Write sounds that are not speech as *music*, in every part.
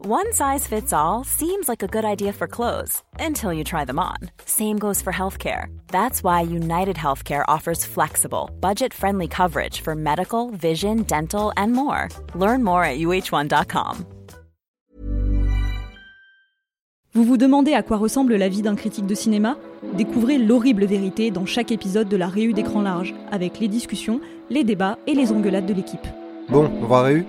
One size fits all seems like a good idea for clothes until you try them on. Same goes for healthcare. That's why United Healthcare offers flexible, budget-friendly coverage for medical, vision, dental, and more. Learn more at uh1.com. Vous vous demandez à quoi ressemble la vie d'un critique de cinéma? Découvrez l'horrible vérité dans chaque épisode de la Réu d'écran large, avec les discussions, les débats et les engueulades de l'équipe. Bon, on va Réu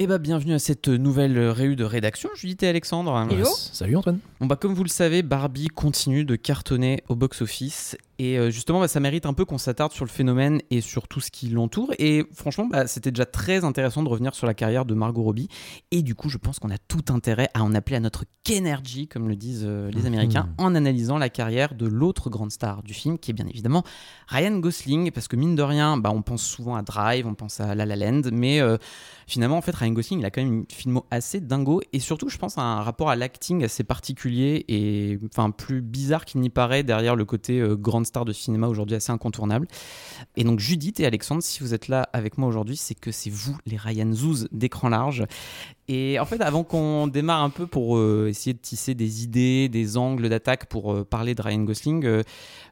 Eh bah bienvenue à cette nouvelle réu de rédaction, Judith et Alexandre. Hello. Salut Antoine. Bon bah comme vous le savez, Barbie continue de cartonner au box-office. Et euh, justement bah, ça mérite un peu qu'on s'attarde sur le phénomène et sur tout ce qui l'entoure. Et franchement bah, c'était déjà très intéressant de revenir sur la carrière de Margot Robbie. Et du coup je pense qu'on a tout intérêt à en appeler à notre Kenergy comme le disent euh, les Américains en analysant la carrière de l'autre grande star du film qui est bien évidemment Ryan Gosling. Parce que mine de rien bah, on pense souvent à Drive, on pense à La La Land. Mais euh, finalement en fait Ryan Gosling il a quand même une filmo assez dingo et surtout je pense à un rapport à l'acting assez particulier et enfin plus bizarre qu'il n'y paraît derrière le côté euh, grande star de cinéma aujourd'hui assez incontournable. Et donc Judith et Alexandre, si vous êtes là avec moi aujourd'hui, c'est que c'est vous les Ryan Zouz d'écran large. Et en fait, avant qu'on démarre un peu pour euh, essayer de tisser des idées, des angles d'attaque pour euh, parler de Ryan Gosling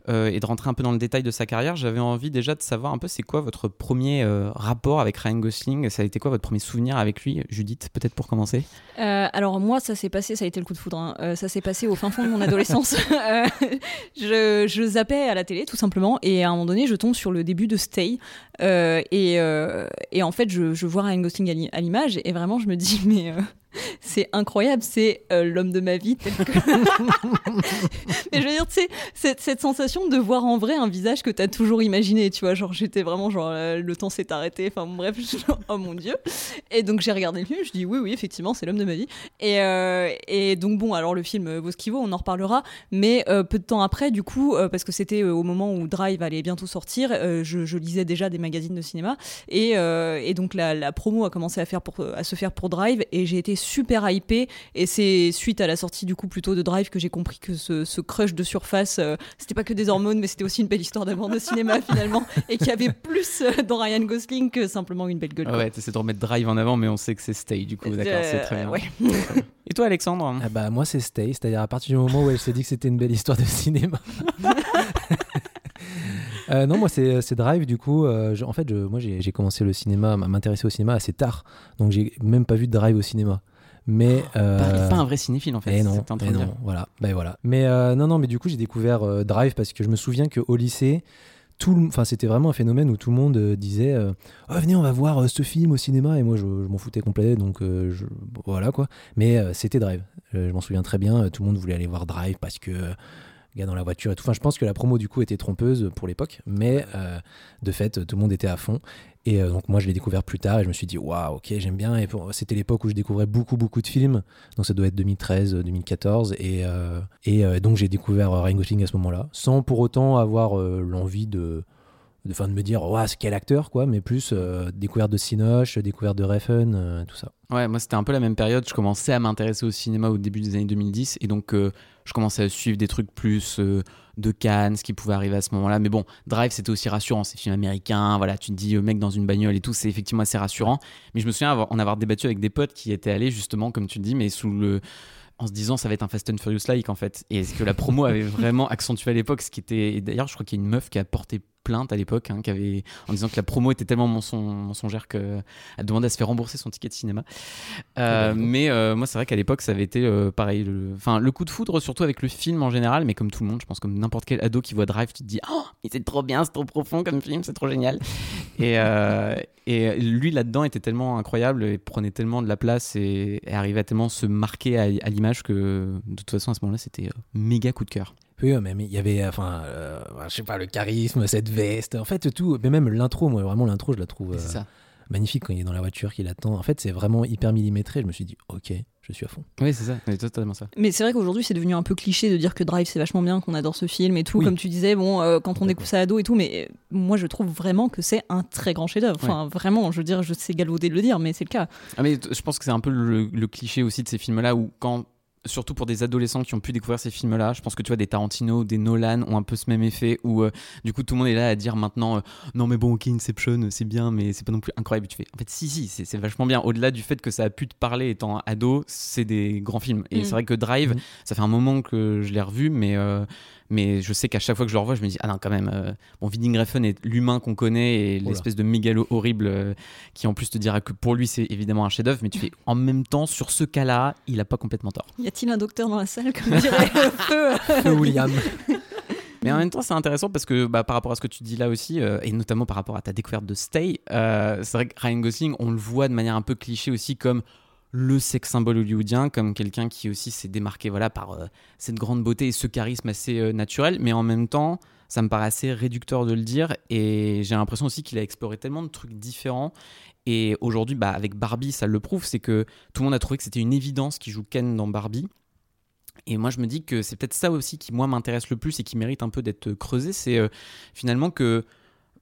euh, et de rentrer un peu dans le détail de sa carrière, j'avais envie déjà de savoir un peu c'est quoi votre premier euh, rapport avec Ryan Gosling. Ça a été quoi votre premier souvenir avec lui, Judith, peut-être pour commencer Euh, alors moi, ça s'est passé, ça a été le coup de foudre. hein. Ça s'est passé au fin fond de mon adolescence. *laughs* Je, je zappais à la télé, tout simplement, et à un moment donné, je tombe sur le début de Stay. Et, et en fait, je, je vois Ryan Gosling à l'i- à l'image, et vraiment, je me dis, mais *laughs* c'est incroyable, c'est euh, l'homme de ma vie. tel que- *laughs* mais je veux dire, tu sais, cette, cette sensation de voir en vrai un visage que tu as toujours imaginé, tu vois, genre j'étais vraiment genre euh, le temps s'est arrêté, enfin bon, bref, *laughs* genre, oh mon dieu. Et donc j'ai regardé le film, je dis oui oui effectivement c'est l'homme de ma vie. Et, euh, et donc bon alors le film vaut ce qu'il vaut, on en reparlera, mais peu de temps après du coup parce que c'était au moment où Drive allait bientôt sortir, je, je lisais déjà des magazines de cinéma et, et donc la, la promo a commencé à faire pour à se faire pour Drive et j'ai été super hypée et c'est suite à la sortie du coup plutôt de Drive que j'ai compris que ce, ce crush de surface euh, c'était pas que des hormones mais c'était aussi une belle histoire d'amour de cinéma *laughs* finalement et qu'il y avait plus euh, dans Ryan Gosling que simplement une belle gueule. Ah. Ouais, t'essaies de remettre Drive en avant, mais on sait que c'est Stay, du coup, d'accord, c'est très bien. Euh, ouais. Et toi, Alexandre Ah bah moi c'est Stay, c'est-à-dire à partir du moment où elle s'est dit que c'était une belle histoire de cinéma. *laughs* Euh, non, moi c'est c'est Drive du coup. euh, je- en fait, je- moi j'ai j'ai commencé le cinéma, à m'intéresser au cinéma assez tard, donc j'ai même pas vu de Drive au cinéma. Mais euh, Pas, pas un vrai cinéphile, en fait. Eh c'est non, en train eh de dire. non, voilà, ben voilà. Mais euh, non, non, mais du coup j'ai découvert euh, Drive parce que je me souviens qu'au lycée, tout, enfin c'était vraiment un phénomène où tout le monde euh, disait, oh, venez on va voir ce film au cinéma et moi je, je m'en foutais complet, donc je- voilà quoi. Mais c'était Drive, je m'en souviens très bien. Tout le monde voulait aller voir Drive parce que gars dans la voiture et tout. Enfin, je pense que la promo du coup était trompeuse pour l'époque, mais euh, de fait tout le monde était à fond. Et euh, donc moi je l'ai découvert plus tard et je me suis dit waouh ok j'aime bien et c'était l'époque où je découvrais beaucoup beaucoup de films donc ça doit être 2013 euh, 2014 et, euh, et donc j'ai découvert Ryan Gosling à ce moment-là sans pour autant avoir l'envie de de, fin, de me dire ouais c'est quel acteur quoi mais plus euh, découverte de Cinoche découverte de Refn euh, tout ça Ouais, moi c'était un peu la même période. Je commençais à m'intéresser au cinéma au début des années 2010 et donc euh, je commençais à suivre des trucs plus euh, de Cannes, ce qui pouvait arriver à ce moment-là. Mais bon, Drive c'était aussi rassurant. C'est film américain, voilà, tu te dis euh, mec dans une bagnole et tout, c'est effectivement assez rassurant. Mais je me souviens avoir, en avoir débattu avec des potes qui étaient allés justement, comme tu le dis, mais sous le en se disant ça va être un Fast and Furious like en fait et est-ce que la promo *laughs* avait vraiment accentué à l'époque ce qui était et d'ailleurs je crois qu'il y a une meuf qui a porté plainte à l'époque, hein, avait en disant que la promo était tellement mensongère qu'elle demandait à se faire rembourser son ticket de cinéma. Euh, mais moi, c'est vrai qu'à l'époque, ça avait été pareil. Le... Enfin, le coup de foudre, surtout avec le film en général, mais comme tout le monde, je pense, comme n'importe quel ado qui voit Drive, tu te dis, oh, c'est trop bien, c'est trop profond comme film, c'est trop génial. et, et lui là-dedans était tellement incroyable et prenait tellement de la place et, arrivait à tellement se marquer à, l'image que de toute façon à ce moment-là c'était euh, méga coup de cœur. Oui, mais il y avait, enfin, euh, je sais pas, le charisme, cette veste, en fait tout, mais même l'intro, moi vraiment l'intro je la trouve euh, magnifique quand il est dans la voiture, qu'il attend. En fait c'est vraiment hyper millimétré, je me suis dit ok, je suis à fond. Oui, c'est ça, c'est totalement ça. Mais c'est vrai qu'aujourd'hui, c'est devenu un peu cliché de dire que Drive, c'est vachement bien, qu'on adore ce film et tout. Comme tu disais, bon, euh, quand on écoute ça ado et tout, mais moi, je trouve vraiment que c'est un très grand chef-d'œuvre. Enfin, vraiment, je veux dire, je sais galauder de le dire, mais c'est le cas. Ah, mais je pense que c'est un peu le cliché aussi de ces films-là où quand surtout pour des adolescents qui ont pu découvrir ces films-là. Je pense que tu vois, des Tarantino, des Nolan ont un peu ce même effet où euh, du coup tout le monde est là à dire maintenant euh, non, mais bon, ok, Inception, c'est bien, mais c'est pas non plus incroyable. Tu fais en fait, si, si, c'est vachement bien. Au-delà du fait que ça a pu te parler étant ado, c'est des grands films. Et mm. c'est vrai que Drive, mm. ça fait un moment que je l'ai revu, mais. Euh, mais je sais qu'à chaque fois que je le revois, je me dis ah non quand même. Euh, bon, Viding Refn est l'humain qu'on connaît et l'espèce de mégalo horrible euh, qui en plus te dira que pour lui c'est évidemment un chef-d'œuvre, mais tu fais en même temps sur ce cas-là, il a pas complètement tort. Y a-t-il un docteur dans la salle comme dirait *laughs* Feu William *laughs* Mais en même temps, c'est intéressant parce que bah, par rapport à ce que tu dis là aussi, euh, et notamment par rapport à ta découverte de Stay, c'est vrai que Ryan Gosling, on le voit de manière un peu cliché aussi comme le sex symbole hollywoodien comme quelqu'un qui aussi s'est démarqué voilà par euh, cette grande beauté et ce charisme assez euh, naturel mais en même temps ça me paraît assez réducteur de le dire et j'ai l'impression aussi qu'il a exploré tellement de trucs différents et aujourd'hui bah, avec Barbie ça le prouve c'est que tout le monde a trouvé que c'était une évidence qu'il joue Ken dans Barbie et moi, je me dis que c'est peut-être ça aussi qui, moi, m'intéresse le plus et qui mérite un peu d'être creusé. C'est euh, finalement que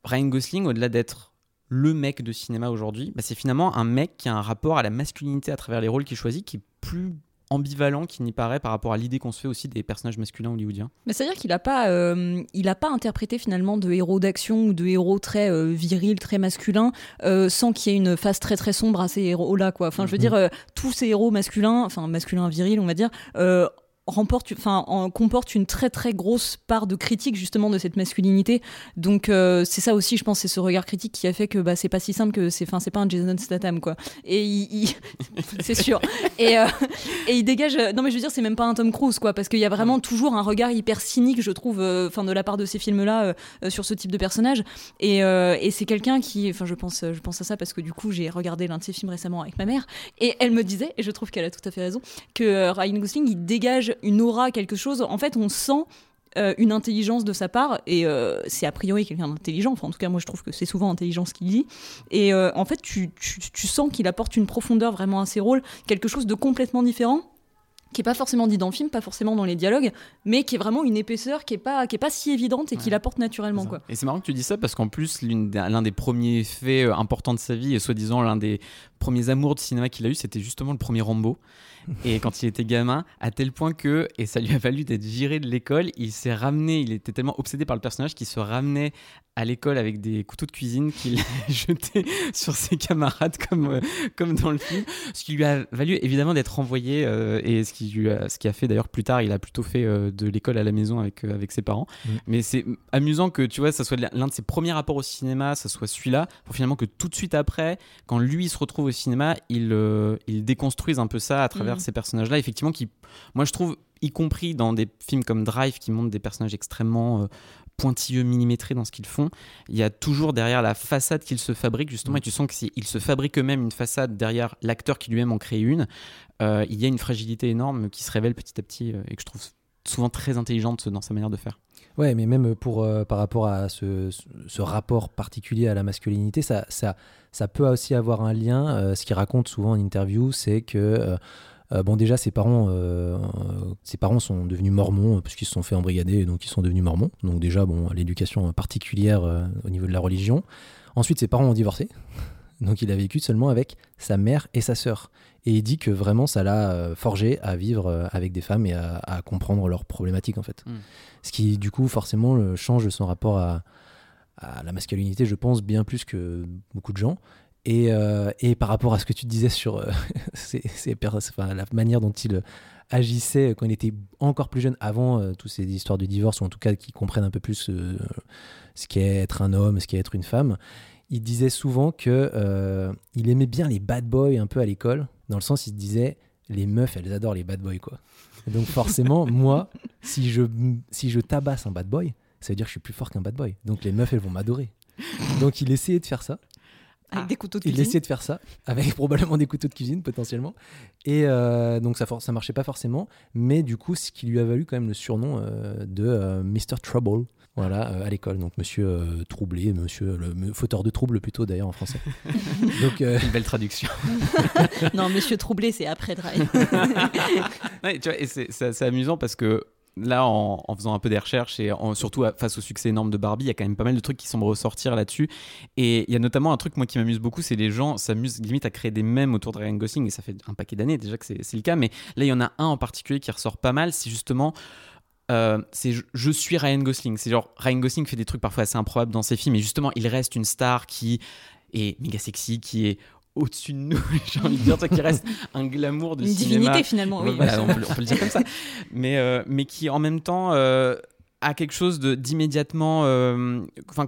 Ryan Gosling, au-delà d'être le mec de cinéma aujourd'hui, bah, c'est finalement un mec qui a un rapport à la masculinité à travers les rôles qu'il choisit qui est plus ambivalent qu'il n'y paraît par rapport à l'idée qu'on se fait aussi des personnages masculins hollywoodiens. Mais c'est-à-dire qu'il n'a pas, euh, il a pas interprété finalement de héros d'action ou de héros très euh, virils, très masculins, euh, sans qu'il y ait une face très très sombre à ces héros-là. Quoi. Enfin, je veux mhm. dire, tous ces héros masculins, enfin masculins virils, on va dire, remporte, enfin, comporte une très très grosse part de critique justement de cette masculinité. Donc euh, c'est ça aussi, je pense, c'est ce regard critique qui a fait que bah, c'est pas si simple que c'est, enfin, c'est pas un Jason Statham quoi. Et il, *laughs* c'est sûr. Et, euh, et il dégage. Non mais je veux dire, c'est même pas un Tom Cruise quoi, parce qu'il y a vraiment toujours un regard hyper cynique, je trouve, euh, enfin de la part de ces films-là sur ce type de personnage. Et, et c'est quelqu'un qui, enfin, je pense, je pense à ça parce que du coup j'ai regardé l'un de ses films récemment avec ma mère et elle me disait, et je trouve qu'elle a tout à fait raison, que Ryan Gosling il dégage une aura, quelque chose. En fait, on sent euh, une intelligence de sa part et euh, c'est a priori quelqu'un d'intelligent. Enfin en tout cas moi je trouve que c'est souvent intelligent ce qu'il dit. Et euh, en fait tu, tu sens qu'il apporte une profondeur vraiment à ses rôles quelque chose de complètement différent qui est pas forcément dit dans le film, pas forcément dans les dialogues, mais qui est vraiment une épaisseur qui est pas, qui est pas si évidente et qui l'apporte naturellement. Quoi. Et c'est marrant que tu dis ça parce qu'en plus, l'un des premiers faits euh, importants de sa vie, et soi-disant l'un des premiers amours de cinéma qu'il a eu, c'était justement le premier Rambo. *laughs* et quand il était gamin, à tel point que, et ça lui a valu d'être viré de l'école, il s'est ramené, il était tellement obsédé par le personnage qu'il se ramenait à l'école avec des couteaux de cuisine qu'il *laughs* jetait sur ses camarades comme, euh, comme dans le film. Ce qui lui a valu évidemment d'être renvoyé euh, et ce qui, lui a, ce qui a fait d'ailleurs plus tard, il a plutôt fait euh, de l'école à la maison avec, avec ses parents. Mm. Mais c'est amusant que tu vois, ça soit l'un de ses premiers rapports au cinéma, ça soit celui-là, pour finalement que tout de suite après, quand lui se retrouve au cinéma, il, il déconstruise un peu ça à travers mm. ces personnages-là, effectivement, qui, moi je trouve, y compris dans des films comme Drive qui montrent des personnages extrêmement pointilleux, millimétrés dans ce qu'ils font. Il y a toujours derrière la façade qu'ils se fabriquent, justement, mm. et tu sens qu'ils se fabriquent eux-mêmes une façade derrière l'acteur qui lui-même en crée une. Euh, il y a une fragilité énorme qui se révèle petit à petit euh, et que je trouve souvent très intelligente dans sa manière de faire. Ouais, mais même pour, euh, par rapport à ce, rapport particulier à la masculinité, ça, ça, ça peut aussi avoir un lien. ce qu'il raconte souvent en interview, c'est que bon, déjà, ses parents, euh, ses parents sont devenus mormons puisqu'ils se sont fait embrigader, donc ils sont devenus mormons. Donc déjà, bon, l'éducation particulière euh, au niveau de la religion. Ensuite, ses parents ont divorcé. *laughs* Donc il a vécu seulement avec sa mère et sa sœur. Et il dit que vraiment ça l'a forgé à vivre avec des femmes et à, comprendre leurs problématiques en fait. Hmm. Ce qui du coup forcément change son rapport à, à, la masculinité, je pense, bien plus que beaucoup de gens. Et, euh, et, par rapport à ce que tu disais sur euh, *laughs* la manière dont il agissait quand il était encore plus jeune, avant euh, toutes ces histoires de divorce, ou en tout cas qui comprennent un peu plus ce qu'est être un homme, ce qu'est être une femme, il disait souvent que il aimait bien les bad boys un peu à l'école, dans le sens il se disait les meufs elles adorent les bad boys quoi. donc forcément *laughs* moi si je si je tabasse un bad boy, ça veut dire que je suis plus fort qu'un bad boy. Donc les meufs elles vont m'adorer. Donc il essayait de faire ça. Avec ah. des couteaux de cuisine. Il essayait de faire ça, *laughs* avec probablement des couteaux de cuisine potentiellement. Et euh, donc ça, ça marchait pas forcément, mais du coup, ce qui lui a valu quand même le surnom euh, de euh, Mr. Trouble. Voilà, à l'école. Donc, monsieur troublé, monsieur le fauteur de trouble plutôt d'ailleurs en français. *laughs* donc, Une belle traduction. *laughs* non, monsieur troublé, c'est après Drive. ouais, tu vois, et c'est amusant parce que là, en, faisant un peu des recherches et surtout face au succès énorme de Barbie, il y a quand même pas mal de trucs qui semblent ressortir là-dessus. Et il y a notamment un truc, moi, qui m'amuse beaucoup, c'est les gens s'amusent limite à créer des mèmes autour de Ryan Gosling, et ça fait un paquet d'années déjà que c'est le cas, mais là, il y en a un en particulier qui ressort pas mal, c'est justement. Euh, c'est je, suis Ryan Gosling. C'est genre Ryan Gosling fait des trucs parfois assez improbables dans ses films, et justement, il reste une star qui est méga sexy, qui est au-dessus de nous, *laughs* j'ai envie de dire, ça qui reste *laughs* un glamour de Une divinité finalement, oui. on, peut, le dire comme ça. *laughs* Mais, euh, mais qui en même temps euh, a quelque chose d'immédiatement euh,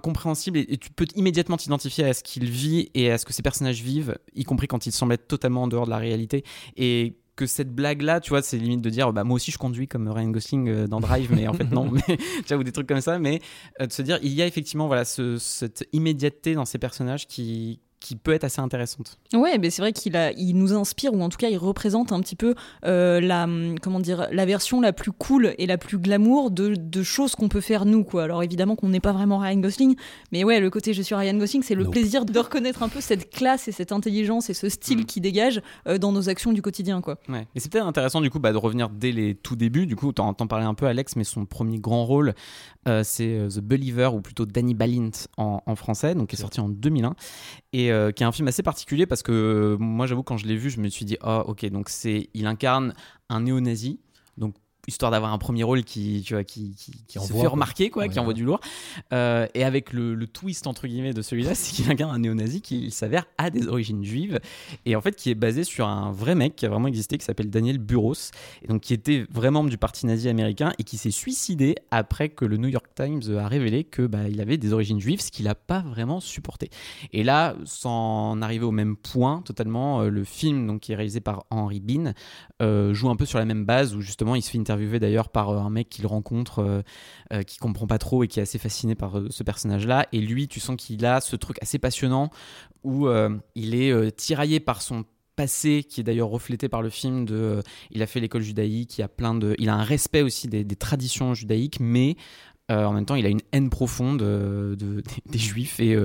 compréhensible et, tu peux immédiatement t'identifier à ce qu'il vit et à ce que ces personnages vivent, y compris quand ils semblent être totalement en dehors de la réalité. Et que cette blague là tu vois c'est limite de dire bah moi aussi je conduis comme Ryan Gosling dans Drive mais en fait non mais tu vois ou des trucs comme ça mais de se dire il y a effectivement voilà ce, cette immédiateté dans ces personnages qui qui peut être assez intéressante. Ouais, mais c'est vrai qu'il a, il nous inspire ou en tout cas il représente un petit peu euh, la, comment dire, la version la plus cool et la plus glamour de, de choses qu'on peut faire nous quoi. Alors évidemment qu'on n'est pas vraiment Ryan Gosling, mais ouais, le côté je suis Ryan Gosling, c'est le plaisir de reconnaître un peu cette classe et cette intelligence et ce style mm. qui dégage euh, dans nos actions du quotidien quoi. Ouais. Et c'est peut-être intéressant du coup bah, de revenir dès les tout débuts. Du coup, t'en, t'en parlais un peu Alex, mais son premier grand rôle, euh, c'est The Believer ou plutôt Danny Balint en, en français, donc qui est sorti en 2001 et euh, qui est un film assez particulier parce que euh, moi j'avoue quand je l'ai vu je me suis dit ah ok donc c'est il incarne un néo-nazi. Donc histoire d'avoir un premier rôle qui, tu vois, qui, qui, qui se fait remarquer, quoi, qui envoie du lourd. Euh, et avec le, le, twist, entre guillemets, de celui-là, c'est qu'il incarne un néo-nazi qui, s'avère, a des origines juives, et en fait, qui est basé sur un vrai mec qui a vraiment existé, qui s'appelle Daniel Buros, et donc qui était vraiment du parti nazi américain, et qui s'est suicidé après que le New York Times a révélé que bah, il avait des origines juives, ce qu'il n'a pas vraiment supporté. Et là, sans arriver au même point, totalement, euh, le film, donc, qui est réalisé par Henry Bean, euh, joue un peu sur la même base, où justement, il se fait interviewer interviewé d'ailleurs par euh, un mec qu'il rencontre, euh, euh, qui comprend pas trop et qui est assez fasciné par ce personnage-là. Et lui, tu sens qu'il a ce truc assez passionnant où il est tiraillé par son passé qui est d'ailleurs reflété par le film de il a fait l'école judaïque il a plein de il a un respect aussi des, traditions judaïques mais en même temps il a une haine profonde de, *laughs* des, juifs et,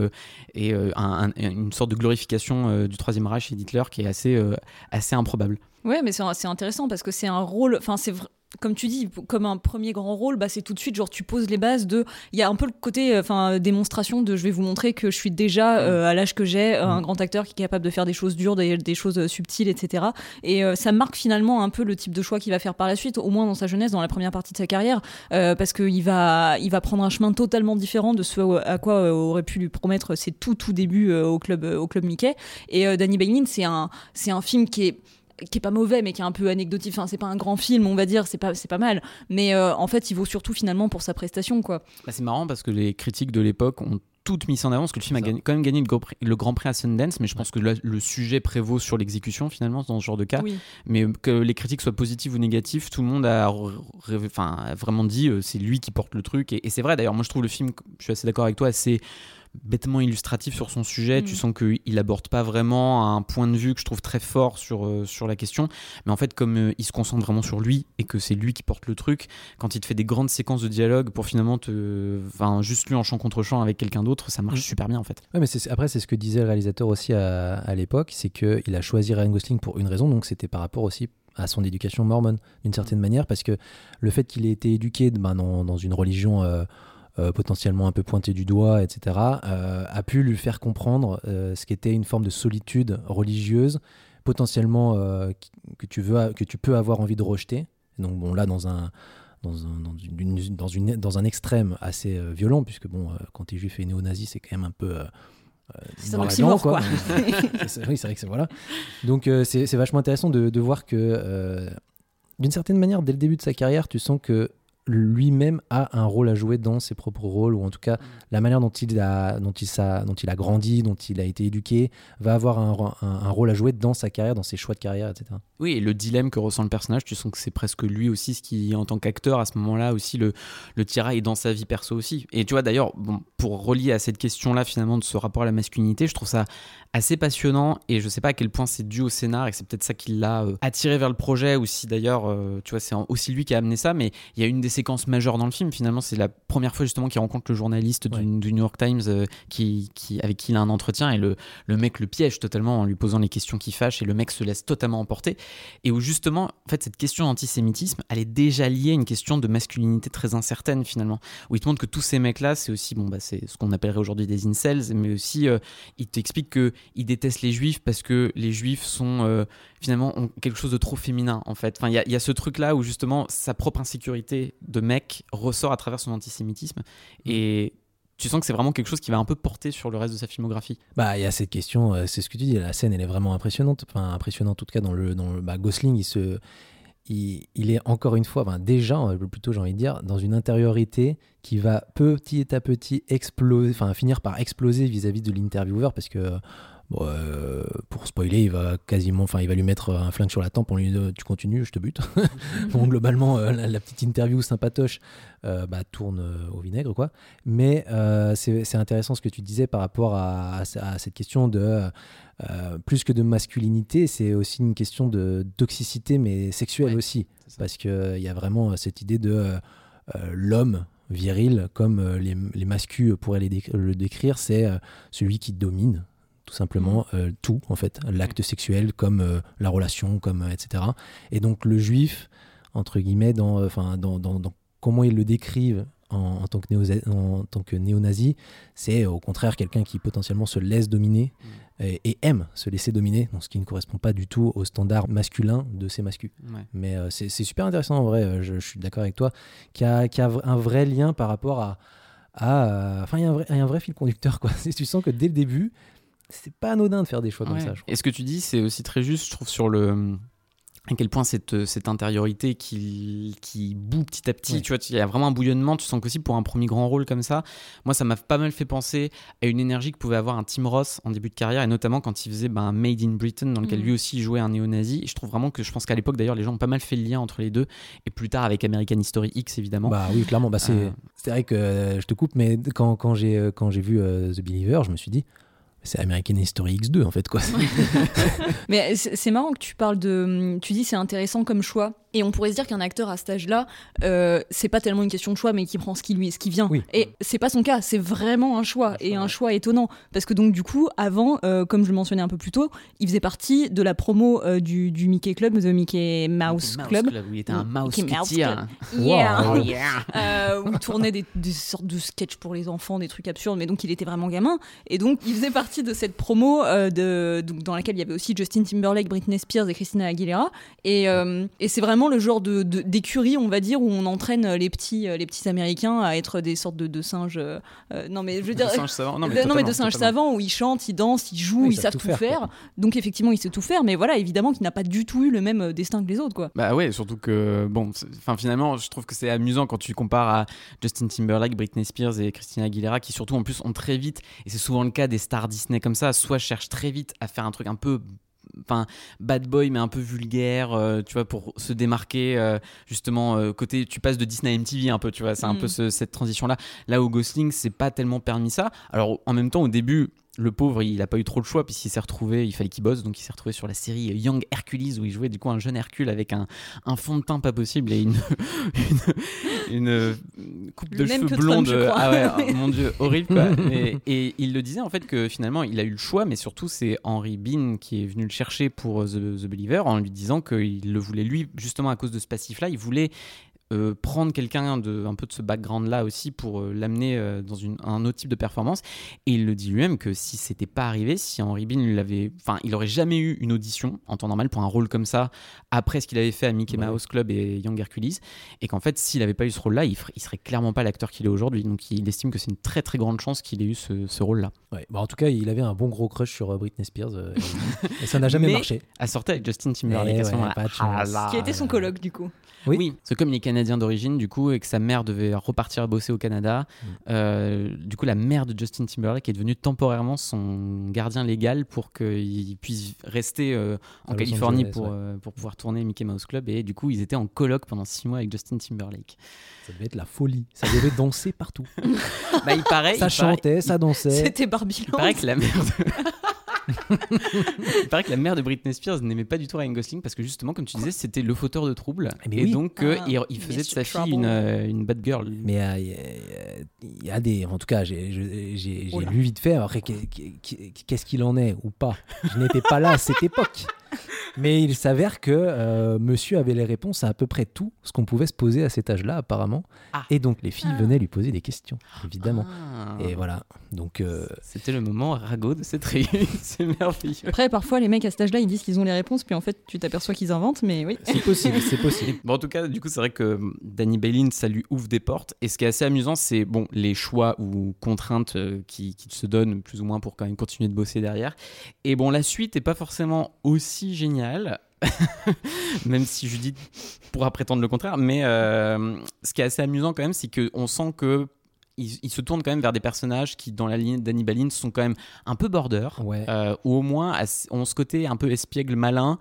et une sorte de glorification du troisième Reich et d'Hitler qui est assez assez improbable ouais mais c'est intéressant parce que c'est un rôle enfin c'est comme tu dis, comme un premier grand rôle, bah, c'est tout de suite, genre, tu poses les bases de. Il y a un peu le côté, euh, enfin, démonstration de je vais vous montrer que je suis déjà, mm. euh, à l'âge que j'ai, un mm. grand acteur qui est capable de faire des choses dures, des, choses euh, subtiles, etc. Et ça marque finalement un peu le type de choix qu'il va faire par la suite, au moins dans sa jeunesse, dans la première partie de sa carrière, parce qu'il va, il va prendre un chemin totalement différent de ce à quoi aurait pu lui promettre ses tout, tout débuts au club, au club Mickey. Et Danny Bailin, c'est un, c'est un film qui est qui est pas mauvais mais qui est un peu anecdotique. Enfin c'est pas un grand film on va dire c'est pas c'est pas mal. Mais euh, en fait il vaut surtout finalement pour sa prestation quoi. Bah, c'est marrant parce que les critiques de l'époque ont toutes mis en avant parce que le film a quand même gagné le, Grand Prix à Sundance mais je pense que le, sujet prévaut sur l'exécution finalement dans ce genre de cas. Mais que les critiques soient positives ou négatives tout le monde a, enfin, vraiment dit euh, c'est lui qui porte le truc et, et c'est vrai. D'ailleurs moi je trouve le film je suis assez d'accord avec toi assez bêtement illustratif sur son sujet. Tu mm. sens qu'il aborde pas vraiment un point de vue que je trouve très fort sur, euh, sur la question. Mais en fait, comme euh, il se concentre vraiment sur lui et que c'est lui qui porte le truc, quand il te fait des grandes séquences de dialogue pour finalement te. Enfin, juste lui en chant contre chant avec quelqu'un d'autre, ça marche mm. super bien en fait. Ouais, mais après, c'est ce que disait le réalisateur aussi à, à l'époque c'est qu'il a choisi Ryan Gosling pour une raison, donc c'était par rapport aussi à son éducation mormone d'une certaine mm. manière parce que le fait qu'il ait été éduqué ben, dans, dans, une religion euh, euh, potentiellement un peu pointé du doigt, etc., euh, a pu lui faire comprendre euh, ce qu'était une forme de solitude religieuse, potentiellement que, tu veux, que tu peux avoir envie de rejeter. Donc bon, là, dans un, dans un, dans, une, dans, un extrême assez violent, puisque bon, quand tu es juif et néo-nazi, c'est quand même un peu C'est un oxymore, quoi. quoi. *laughs* C'est- c'est- oui, c'est vrai que c'est voilà. Donc euh, c'est c'est vachement intéressant de, de voir que, euh, d'une certaine manière, dès le début de sa carrière, tu sens que lui-même a un rôle à jouer dans ses propres rôles, ou en tout cas la manière dont il a, dont il, s'a- dont il a grandi, dont il a été éduqué, va avoir un, rôle à jouer dans sa carrière, dans ses choix de carrière, etc. Oui, et le dilemme que ressent le personnage, tu sens que c'est presque lui aussi, ce qui, en tant qu'acteur, à ce moment-là, aussi le, le dans sa vie perso aussi. Et tu vois, d'ailleurs, bon, pour relier à cette question-là, finalement, de ce rapport à la masculinité, je trouve ça assez passionnant et je sais pas à quel point c'est dû au scénar et c'est peut-être ça qui l'a euh, attiré vers le projet ou si d'ailleurs, euh, tu vois, c'est aussi lui qui a amené ça, mais il y a une des séquences majeures dans le film, finalement, c'est la première fois justement qu'il rencontre le journaliste du, Ouais. du New York Times euh, qui, qui, avec qui il a un entretien et le, le mec le piège totalement en lui posant les questions qui fâchent et le mec se laisse totalement emporter et où justement, en fait, cette question d'antisémitisme, elle est déjà liée à une question de masculinité très incertaine finalement, où il te montre que tous ces mecs-là, c'est aussi, bon, bah, c'est ce qu'on appellerait aujourd'hui des incels, mais aussi, il t'explique que il déteste les juifs parce que les juifs sont euh, finalement ont quelque chose de trop féminin en fait. Enfin, il y a, il y a ce truc-là où justement sa propre insécurité de mec ressort à travers son antisémitisme et tu sens que c'est vraiment quelque chose qui va un peu porter sur le reste de sa filmographie. Bah, il y a cette question, euh, c'est ce que tu dis, la scène, elle est vraiment impressionnante. Enfin, impressionnante en tout cas dans le, dans le bah, Gosling, il se, il, il est encore une fois, enfin, déjà, plutôt j'ai envie de dire, dans une intériorité qui va petit à petit exploser, enfin finir par exploser vis-à-vis de l'intervieweur parce que bon, euh, pour spoiler, il va quasiment, enfin il va lui mettre un flingue sur la tempe, on lui euh, tu continues, je te bute. *laughs* bon globalement, euh, la, la petite interview sympatoche euh, bah, tourne au vinaigre quoi. Mais c'est intéressant ce que tu disais par rapport à, à- à cette question de plus que de masculinité, c'est aussi une question de toxicité mais sexuelle Ouais, aussi parce qu'il y a vraiment cette idée de l'homme viril, comme les, les mascus pourraient les déc- le décrire, c'est celui qui domine tout simplement euh, tout, en fait, l'acte sexuel comme euh, la relation, comme euh, etc. Et donc le juif, entre guillemets, dans, enfin, dans, dans- dans comment ils le décrivent en, en tant que néo- en tant que néo-nazi, c'est au contraire quelqu'un qui potentiellement se laisse dominer et, et aime se laisser dominer, donc ce qui ne correspond pas du tout au standard masculin de ces mascus. Ouais. Mais euh, c'est super intéressant en vrai, je, je suis d'accord avec toi, qu'il y, a- qu'il y a un vrai lien par rapport à. Enfin, il y, a un vrai- fil conducteur, quoi. *laughs* Tu sens que dès le début, c'est pas anodin de faire des choix comme ça, je crois. Et ce que tu dis, c'est aussi très juste, je trouve, sur le à quel point cette, cette intériorité qui, qui boue petit à petit, Ouais. tu vois, il y a vraiment un bouillonnement, tu sens qu'aussi pour un premier grand rôle comme ça, moi ça m'a pas mal fait penser à une énergie que pouvait avoir un Tim Ross en début de carrière, et notamment quand il faisait ben, Made in Britain, dans lequel Mhm. lui aussi jouait un néo-nazi, et je trouve vraiment que je pense qu'à l'époque d'ailleurs les gens ont pas mal fait le lien entre les deux, et plus tard avec American History X évidemment. Bah oui, clairement. Bah, c'est Euh. c'est vrai que euh, je te coupe, mais quand, quand j'ai euh, quand j'ai vu euh, The Believer, je me suis dit, c'est American History X2 en fait, quoi. *laughs* Mais c'est marrant que tu parles de. Tu dis c'est intéressant comme choix. Et on pourrait se dire qu'un acteur à cet âge-là, euh, c'est pas tellement une question de choix, mais qui prend ce qui lui, ce qui vient. Oui. Et c'est pas son cas, c'est vraiment un choix et un choix étonnant. Parce que donc du coup, avant, euh, comme je le mentionnais un peu plus tôt, il faisait partie de la promo euh, du, du Mickey Club, The Mickey Mouse, Club. où il était un mouse qui Mouse tire. Yeah. Wow. Oh yeah. Euh, où il tournait des, des sortes de sketchs pour les enfants, des trucs absurdes, mais donc il était vraiment gamin. Et donc il faisait partie de cette promo de, donc, dans laquelle il y avait aussi Justin Timberlake, Britney Spears et Christina Aguilera. Et, et c'est vraiment le genre de, de- d'écurie, on va dire, où on entraîne les petits, euh, les petits Américains à être des sortes de, de singes. euh, euh, non mais je veux De dire. singes savants. Non, *laughs* mais de- non, mais de totalement, singes totalement. savants où ils chantent, ils dansent, ils jouent, Oui, ils savent tout faire. faire. Donc effectivement, il sait tout faire, mais voilà, évidemment qu'il n'a pas du tout eu le même euh, destin que les autres, quoi. Bah ouais, surtout que bon, enfin finalement, je trouve que c'est amusant quand tu compares à Justin Timberlake, Britney Spears et Christina Aguilera, qui surtout en plus ont très vite, et c'est souvent le cas des stars Disney comme ça, soit cherchent très vite à faire un truc un peu enfin bad boy mais un peu vulgaire euh, tu vois pour se démarquer euh, justement euh, côté tu passes de Disney à MTV un peu tu vois. C'est un Mm. peu ce- cette transition là là où Gosling c'est pas tellement permis ça. Alors en même temps au début le pauvre, il a pas eu trop le choix puisqu'il s'est retrouvé, il fallait qu'il bosse, donc il s'est retrouvé sur la série Young Hercules où il jouait du coup un jeune Hercule avec un, un fond de teint pas possible et une, *laughs* une, une, euh, coupe de même cheveux Trump, blonde. ah ouais, oh, *laughs* mon dieu, horrible quoi. Et, et il le disait en fait que finalement il a eu le choix, mais surtout c'est Henry Bean qui est venu le chercher pour The, The Believer en lui disant qu'il le voulait lui, justement à cause de ce passif-là, il voulait euh, prendre quelqu'un de un peu de ce background là aussi pour euh, l'amener euh, dans une, un autre type de performance et il le dit lui-même que si c'était pas arrivé si Henry Bean l'avait enfin il aurait jamais eu une audition en temps normal pour un rôle comme ça après ce qu'il avait fait à Mickey Ouais. Mouse Club et Young Hercules et qu'en fait s'il avait pas eu ce rôle là il, il serait clairement pas l'acteur qu'il est aujourd'hui donc il estime que c'est une très très grande chance qu'il ait eu ce, ce rôle là Ouais. Bon, en tout cas, il avait un bon gros crush sur Britney Spears euh, et, et ça n'a jamais Mais- marché. à sortir avec Justin Timberlake Eh à ce ouais, Ah Qui a été son colloque du coup. Oui. Oui, c'est comme il est canadien d'origine, du coup, et que sa mère devait repartir bosser au Canada. Mm. euh, du coup, la mère de Justin Timberlake est devenue temporairement son gardien légal pour qu'il puisse rester euh, en Californie Angeles, pour, ouais. euh, pour pouvoir tourner Mickey Mouse Club. Et du coup, ils étaient en colloque pendant six mois avec Justin Timberlake. Ça devait être la folie. Ça devait danser partout. *laughs* bah, il paraît, ça il paraît- chantait, ça dansait. C'était Barbie il paraît que la mère de... *laughs* il paraît que la mère de Britney Spears n'aimait pas du tout Ryan Gosling parce que justement, comme tu disais, c'était le fauteur de troubles. Eh mais et oui. donc, euh, Ah, il, il faisait de sa fille une, euh, une bad girl. Mais euh, il y a- il y, a des. En tout cas, j'ai lu vite fait. Après, qu'est- qu'est- qu'est-ce qu'il en est ou pas? Je n'étais pas là à cette époque. Mais il s'avère que euh, monsieur avait les réponses à à peu près tout ce qu'on pouvait se poser à cet âge-là, apparemment. Ah. Et donc, les filles venaient lui poser des questions, évidemment. Ah. Et voilà. Donc, euh, C'était le moment ragot de cette réunion. *laughs* C'est merveilleux. Après, parfois, les mecs à cet âge-là, ils disent qu'ils ont les réponses, puis en fait, tu t'aperçois qu'ils inventent, mais oui. c'est possible, c'est *laughs* possible. Bon, en tout cas, du coup, c'est vrai que hum, Danny Bailin, ça lui ouvre des portes. Et ce qui est assez amusant, c'est bon, les choix ou contraintes euh, qui, qui se donnent plus ou moins pour quand même continuer de bosser derrière. Et bon, la suite n'est pas forcément aussi géniale. *laughs* même si Judith pourra prétendre le contraire. Mais euh, ce qui est assez amusant quand même, c'est qu'on sent que il, il se tourne quand même vers des personnages qui, dans la ligne d'Annie sont quand même un peu border, Ouais. euh, ou au moins ont ce côté un peu espiègle, malin,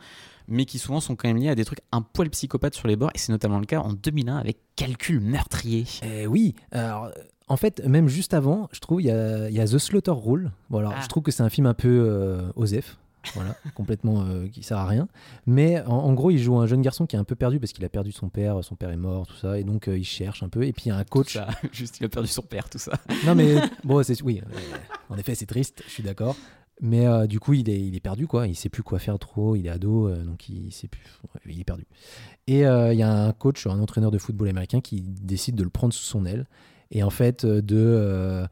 mais qui souvent sont quand même liés à des trucs un poil psychopathes sur les bords. Et c'est notamment le cas en 2001 avec Calcul meurtrier. Eh oui. Alors, en fait, même juste avant, je trouve, il y y a The Slaughter Rule. Bon, alors, Ah. je trouve que c'est un film un peu euh, osef. Voilà, complètement euh, qui sert à rien. Mais en, en gros, il joue un jeune garçon qui est un peu perdu parce qu'il a perdu son père, son père est mort, tout ça, et donc euh, il cherche un peu. Et puis il y a un coach. Ça, *laughs* juste, il a perdu son père, tout ça. Non mais *laughs* bon, c'est oui. euh, en effet, c'est triste. Je suis d'accord. Mais euh, du coup, il est, il est perdu quoi. Il sait plus quoi faire trop. Il est ado, donc il sait plus. ouais, Il est perdu. Et il y a un coach, un entraîneur de football américain qui décide de le prendre sous son aile et en fait de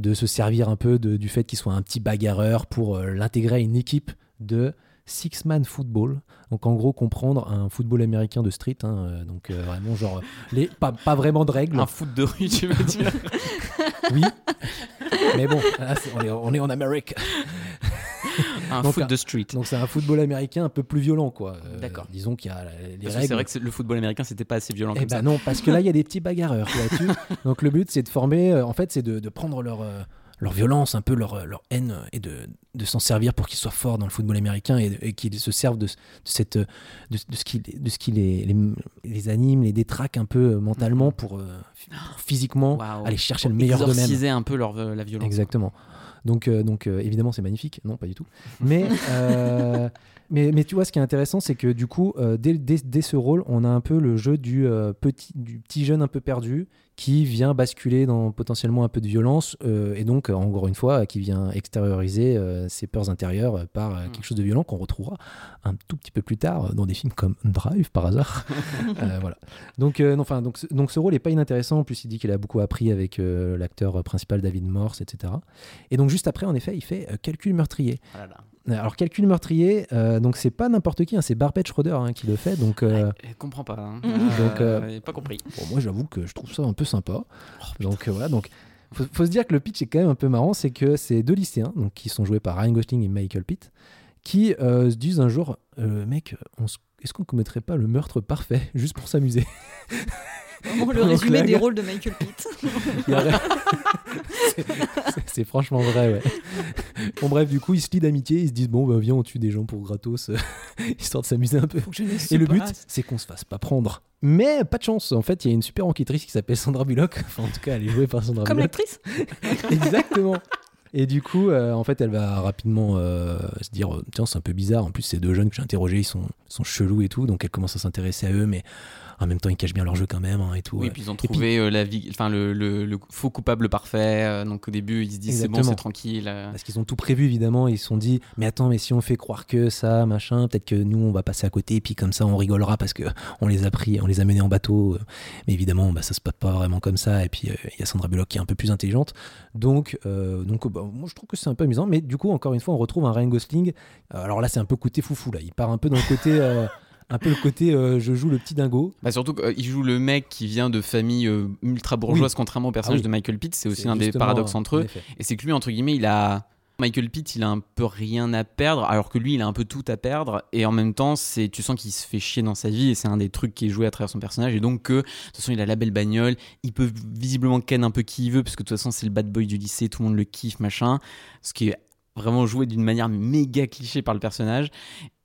de se servir un peu de- du fait qu'il soit un petit bagarreur pour euh, l'intégrer à une équipe de six-man football. Donc en gros comprendre un football américain de street. hein, euh, donc euh, vraiment genre les pas, pas vraiment de règles. Un foot de rue, tu veux dire? Oui. Mais bon, là, on, est, on est en Amérique. *laughs* Un Donc, foot de street. Donc c'est un football américain un peu plus violent, quoi. Euh, D'accord. Disons qu'il y a les Parce règles. c'est vrai que le football américain, c'était pas assez violent Eh ben ça. non, parce que là, il y a des petits bagarreurs *laughs* là-dessus. Donc le but, c'est de former, euh, en fait, c'est de, de prendre leur, euh, leur violence, un peu leur, leur haine, et de, de s'en servir pour qu'ils soient forts dans le football américain et, et qu'ils se servent de, de cette, de, de ce qui, de ce qui les, les, les anime, les détraque un peu mentalement Mhm. pour, physiquement aller chercher Pour le meilleur d'eux-mêmes. un peu leur, la violence. Exactement. Donc, euh, donc euh, évidemment, c'est magnifique. Non, pas du tout. Mais, euh, *laughs* mais, mais tu vois, ce qui est intéressant, c'est que du coup, dès, dès, dès ce rôle, on a un peu le jeu du, petit, du petit jeune un peu perdu qui vient basculer dans potentiellement un peu de violence euh, et donc, euh, encore une fois, qui vient extérioriser euh, ses peurs intérieures par euh, Mm. quelque chose de violent qu'on retrouvera un tout petit peu plus tard dans des films comme Drive, par hasard. *laughs* Voilà. Donc, enfin, donc, ce- donc ce rôle est pas inintéressant. En plus, il dit qu'il a beaucoup appris avec l'acteur principal David Morse, etc. Et donc juste après, en effet, il fait Calcul meurtrier. Oh là là. Euh, Alors Calcul meurtrier, euh, donc c'est pas n'importe qui, hein, c'est Barbet Schroeder hein, qui le fait. Donc euh, Elle comprend pas. hein. Mhm. Donc, euh, pas compris. bon, moi j'avoue que je trouve ça un peu sympa. donc euh, voilà, donc faut, faut se dire que le pitch est quand même un peu marrant, c'est que c'est deux lycéens, donc qui sont joués par Ryan Gosling et Michael Pitt, qui euh, se disent un jour, euh, mec, est-ce qu'on commettrait pas le meurtre parfait *laughs* juste pour s'amuser? Vraiment le résumé des rôles de Michael Pitt. *laughs* C'est- franchement vrai, ouais. Bon, bref, du coup, ils se lient d'amitié, ils se disent bon, bah, viens, on tue des gens pour gratos, euh, *laughs* histoire de s'amuser un peu. Et le but, c'est qu'on se fasse pas prendre. Mais pas de chance, en fait, il y a une super enquêtrice qui s'appelle Sandra Bullock. *laughs* Enfin, en tout cas, elle est jouée par Sandra Comme Bullock. l'actrice Exactement. Et du coup, euh, en fait, elle va rapidement euh, se dire Tiens, c'est un peu bizarre. En plus, ces deux jeunes que j'ai interrogés, ils sont, sont chelous et tout. Donc, elle commence à s'intéresser à eux, mais en même temps, ils cachent bien leur jeu quand même hein, et tout. Oui, puis ils ont puis- trouvé euh, la vie, enfin le, le- le faux coupable parfait. euh, donc au début, ils se disent c'est bon, c'est tranquille. euh. Parce qu'ils ont tout prévu, évidemment. Ils se sont dit, mais attends, mais si on fait croire que ça, machin, peut-être que nous, on va passer à côté, et puis comme ça, on rigolera parce que on les a pris, on les a menés en bateau. Mais évidemment, bah, ça se passe pas vraiment comme ça. Et puis, il y a Sandra Bullock qui est un peu plus intelligente. Donc, donc bah, moi, je trouve que c'est un peu amusant. Mais du coup, encore une fois, on retrouve un Ryan Gosling. Alors là, c'est un peu côté foufou, là. Il part un peu dans le côté. Euh, un peu le côté euh, je joue le petit dingo. Bah surtout qu'il joue le mec qui vient de famille euh, ultra bourgeoise, contrairement au personnage Ah oui. de Michael Pitt. C'est aussi un des paradoxes entre en eux. Et c'est que lui, entre guillemets, il a. Michael Pitt, il a un peu rien à perdre, alors que lui, il a un peu tout à perdre. Et en même temps, c'est, tu sens qu'il se fait chier dans sa vie, et c'est un des trucs qui est joué à travers son personnage. Et donc, que, de toute façon, il a la belle bagnole, il peut visiblement ken un peu qui il veut, parce que de toute façon, c'est le bad boy du lycée, tout le monde le kiffe, machin. Ce qui est vraiment joué d'une manière méga cliché par le personnage.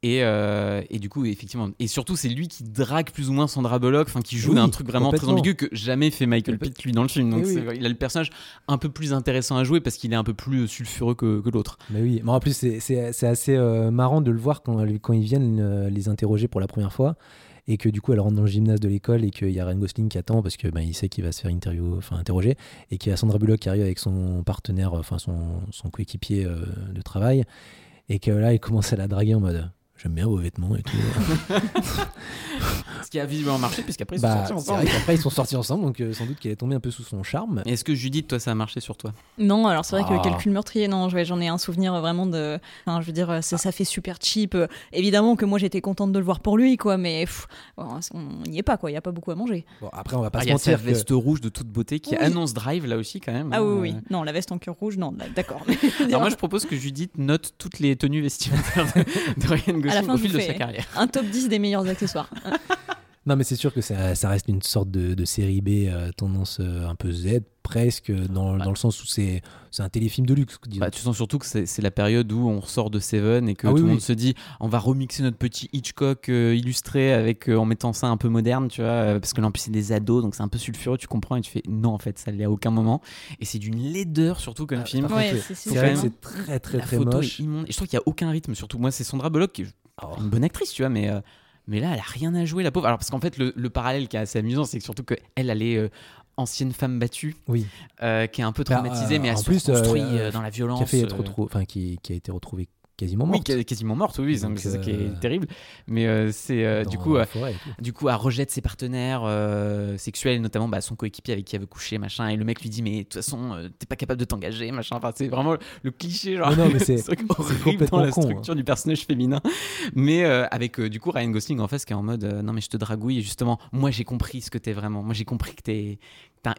Et, euh, et du coup, effectivement, et surtout, c'est lui qui drague plus ou moins Sandra Bullock, enfin, qui joue Oui, d'un truc vraiment très ambigu que jamais fait Michael Pitt, lui, dans le film. Donc, Oui, c'est- il a le personnage un peu plus intéressant à jouer parce qu'il est un peu plus sulfureux que, que l'autre. Mais oui, mais en plus c'est assez euh, marrant de le voir quand, quand ils viennent euh, les interroger pour la première fois et que du coup elle rentre dans le gymnase de l'école et qu'il y a Ryan Gosling qui attend parce que ben, il sait qu'il va se faire interview, enfin interroger et qu'il y a Sandra Bullock qui arrive avec son partenaire, enfin son, coéquipier euh, de travail et que là il commence à la draguer en mode j'aime bien vos vêtements et tout. *laughs* Ce qui a visiblement marché, puisqu'après, ils bah, sont sortis c'est ensemble. qu'après ils sont sortis ensemble donc euh, sans doute qu'elle est tombée un peu sous son charme. Est-ce que Judith, toi, ça a marché sur toi? Non, alors c'est vrai Ah. que Calcul meurtrier, non, j'en ai un souvenir vraiment de. Enfin, je veux dire, ça, ça fait super cheap. Euh, Évidemment que moi j'étais contente de le voir pour lui, quoi, mais pff, on n'y est pas, quoi, il n'y a pas beaucoup à manger. Bon, après on va pas Ah, se Il y a sa mentir que- veste rouge de toute beauté qui Oui. annonce Drive, là aussi, quand même. Ah oui, hein. oui, oui. Non, la veste en cuir rouge, non, d'accord. *laughs* Alors moi, je propose que Judith note toutes les tenues vestimentaires de, de Ryan Gosling fin, au fil de sa carrière. un top 10 des meilleurs accessoires. *laughs* Non, mais c'est sûr que ça, ça reste une sorte de, de série B euh, tendance euh, un peu Z, presque, dans, dans le sens où c'est c'est un téléfilm de luxe. Bah, tu sens surtout que c'est c'est la période où on ressort de Seven et que Ah tout le oui. monde se dit on va remixer notre petit Hitchcock euh, illustré avec euh, en mettant ça un peu moderne, tu vois, euh, parce que là en plus c'est des ados donc c'est un peu sulfureux, tu comprends et tu fais non en fait ça l'est à aucun moment et c'est d'une laideur surtout comme Ah, film. Ouais, c'est- très très la très photo moche. est immonde. Et je trouve qu'il y a aucun rythme surtout. Moi c'est Sandra Bullock qui est Oh. une bonne actrice, tu vois, mais euh, mais là elle a rien à jouer la pauvre. Alors parce qu'en fait le, le parallèle qui est assez amusant c'est que surtout que elle est euh, ancienne femme battue Oui, euh, qui est un peu Bah, traumatisée mais elle se plus, euh, reconstruit dans la violence. qui a, fait être retrou- enfin, qui, qui a été retrouvée quasiment Oui, morte. est quasiment morte, oui, c'est ça qui est euh, terrible. Mais euh, c'est euh, du coup, euh, du coup, elle rejette ses partenaires sexuels, notamment bah, son coéquipier avec qui elle veut coucher, machin. Et le mec lui dit, mais de toute façon, t'es pas capable de t'engager, machin. Enfin, c'est vraiment le cliché, genre. Mais non, mais c'est- *laughs* horrible complètement dans la con, hein. structure du personnage féminin. Mais avec du coup Ryan Gosling en face qui est en mode, non mais je te dragouille. Et justement, moi j'ai compris ce que t'es vraiment. Moi j'ai compris que t'es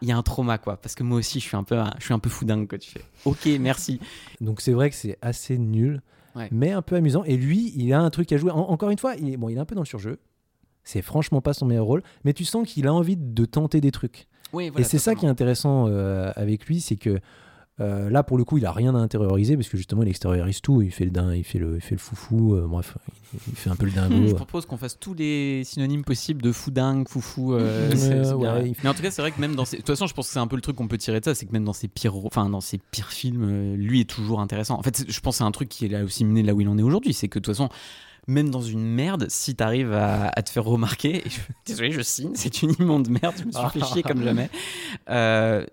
il y a un trauma quoi parce que moi aussi je suis un peu je suis un peu fou dingue quoi tu fais ok merci Donc c'est vrai que c'est assez nul, Ouais. mais un peu amusant. Et lui, il a un truc à jouer. En- encore une fois, il est, bon, il est un peu dans le surjeu. C'est franchement pas son meilleur rôle, mais tu sens qu'il a envie de tenter des trucs. oui et c'est ça qui est intéressant euh, avec lui, c'est que euh, là, pour le coup, il a rien à intérioriser parce que justement, il extériorise tout. Il fait le, din- il fait le, il fait le foufou. euh, bref, il, il fait un peu le Je dingo. propose qu'on fasse tous les synonymes possibles de fou dingue, foufou. euh, ouais, il Mais en tout cas, c'est vrai que même dans ces... De toute façon, je pense que c'est un peu le truc qu'on peut tirer de ça, c'est que même dans ses pires, enfin, dans ses pires films, euh, lui est toujours intéressant. En fait, je pense que c'est un truc qui est là aussi mené là où il en est aujourd'hui. C'est que de toute façon, même dans une merde, si t'arrives à, à te faire remarquer, et je- *laughs* désolé, je signe, c'est une immonde merde, je me suis fait chier comme jamais. Euh,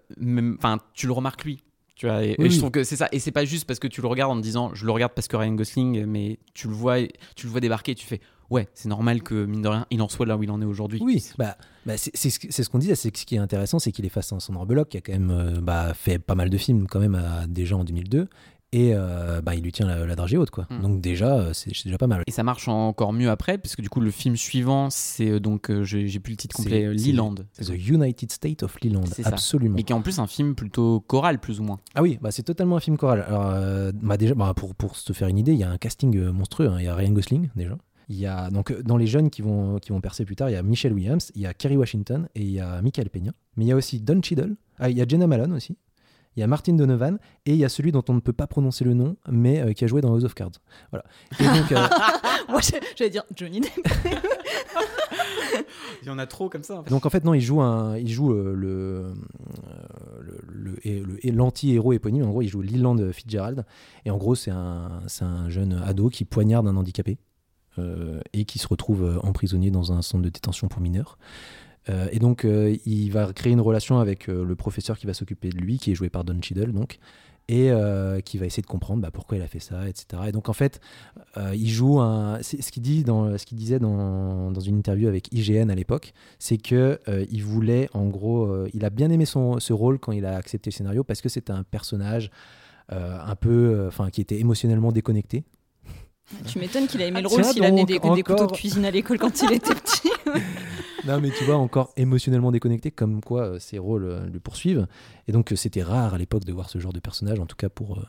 Enfin, tu le remarques lui. Tu vois, et, je trouve que c'est ça. Et c'est pas juste parce que tu le regardes en te disant, je le regarde parce que Ryan Gosling, mais tu le vois, tu le vois débarquer et tu fais, ouais, c'est normal que mine de rien, il en soit là où il en est aujourd'hui. Oui, bah, bah, c'est c'est ce qu'on disait. C'est ce qui est intéressant, c'est qu'il est face à un Sandra Bullock qui a quand même euh, bah, fait pas mal de films quand même à, déjà en 2002. Et euh, bah, il lui tient la, la dragée haute. Quoi. Mm. Donc déjà, euh, c'est déjà pas mal. Et ça marche encore mieux après, puisque du coup, le film suivant, c'est euh, donc, euh, j'ai plus le titre complet, Leland. The United States of Leland, absolument. Et qui est en plus un film plutôt choral, plus ou moins. Ah oui, bah, c'est totalement un film choral. Alors, euh, bah, déjà, bah, pour, pour se faire une idée, il y a un casting monstrueux. hein. Il y a Ryan Gosling, déjà. Il y a, donc, dans les jeunes qui vont, qui vont percer plus tard, il y a Michelle Williams, il y a Kerry Washington et il y a Michael Peña. Mais il y a aussi Don Cheadle. Ah, il y a Jenna Malone aussi. Il y a Martin Donovan et il y a celui dont on ne peut pas prononcer le nom, mais euh, qui a joué dans House of Cards. Voilà. Et donc, euh, *laughs* Moi, j'allais dire Johnny Depp. *laughs* Il y en a trop comme ça. en fait. donc en fait non, il joue un, il joue euh, le, euh, le, l'anti-héros éponyme. En gros, il joue Leland Fitzgerald et en gros c'est un, c'est un jeune ado qui poignarde un handicapé euh, et qui se retrouve emprisonné dans un centre de détention pour mineurs. Euh, et donc, euh, il va créer une relation avec euh, le professeur qui va s'occuper de lui, qui est joué par Don Cheadle, donc, et qui va essayer de comprendre bah, pourquoi il a fait ça, etc. Et donc, en fait, il joue un. Ce qu'il disait dans, une interview avec IGN à l'époque, c'est que il voulait, en gros, il a bien aimé son, ce rôle quand il a accepté le scénario parce que c'était un personnage un peu, enfin, qui était émotionnellement déconnecté. Tu m'étonnes qu'il a aimé le Ah, rôle s'il amenait des, des couteaux de encore. cuisine à l'école quand il était petit. *laughs* Non, mais tu vois, encore émotionnellement déconnecté, comme quoi euh, ces rôles euh, le poursuivent. Et donc, euh, c'était rare à l'époque de voir ce genre de personnage, en tout cas pour euh,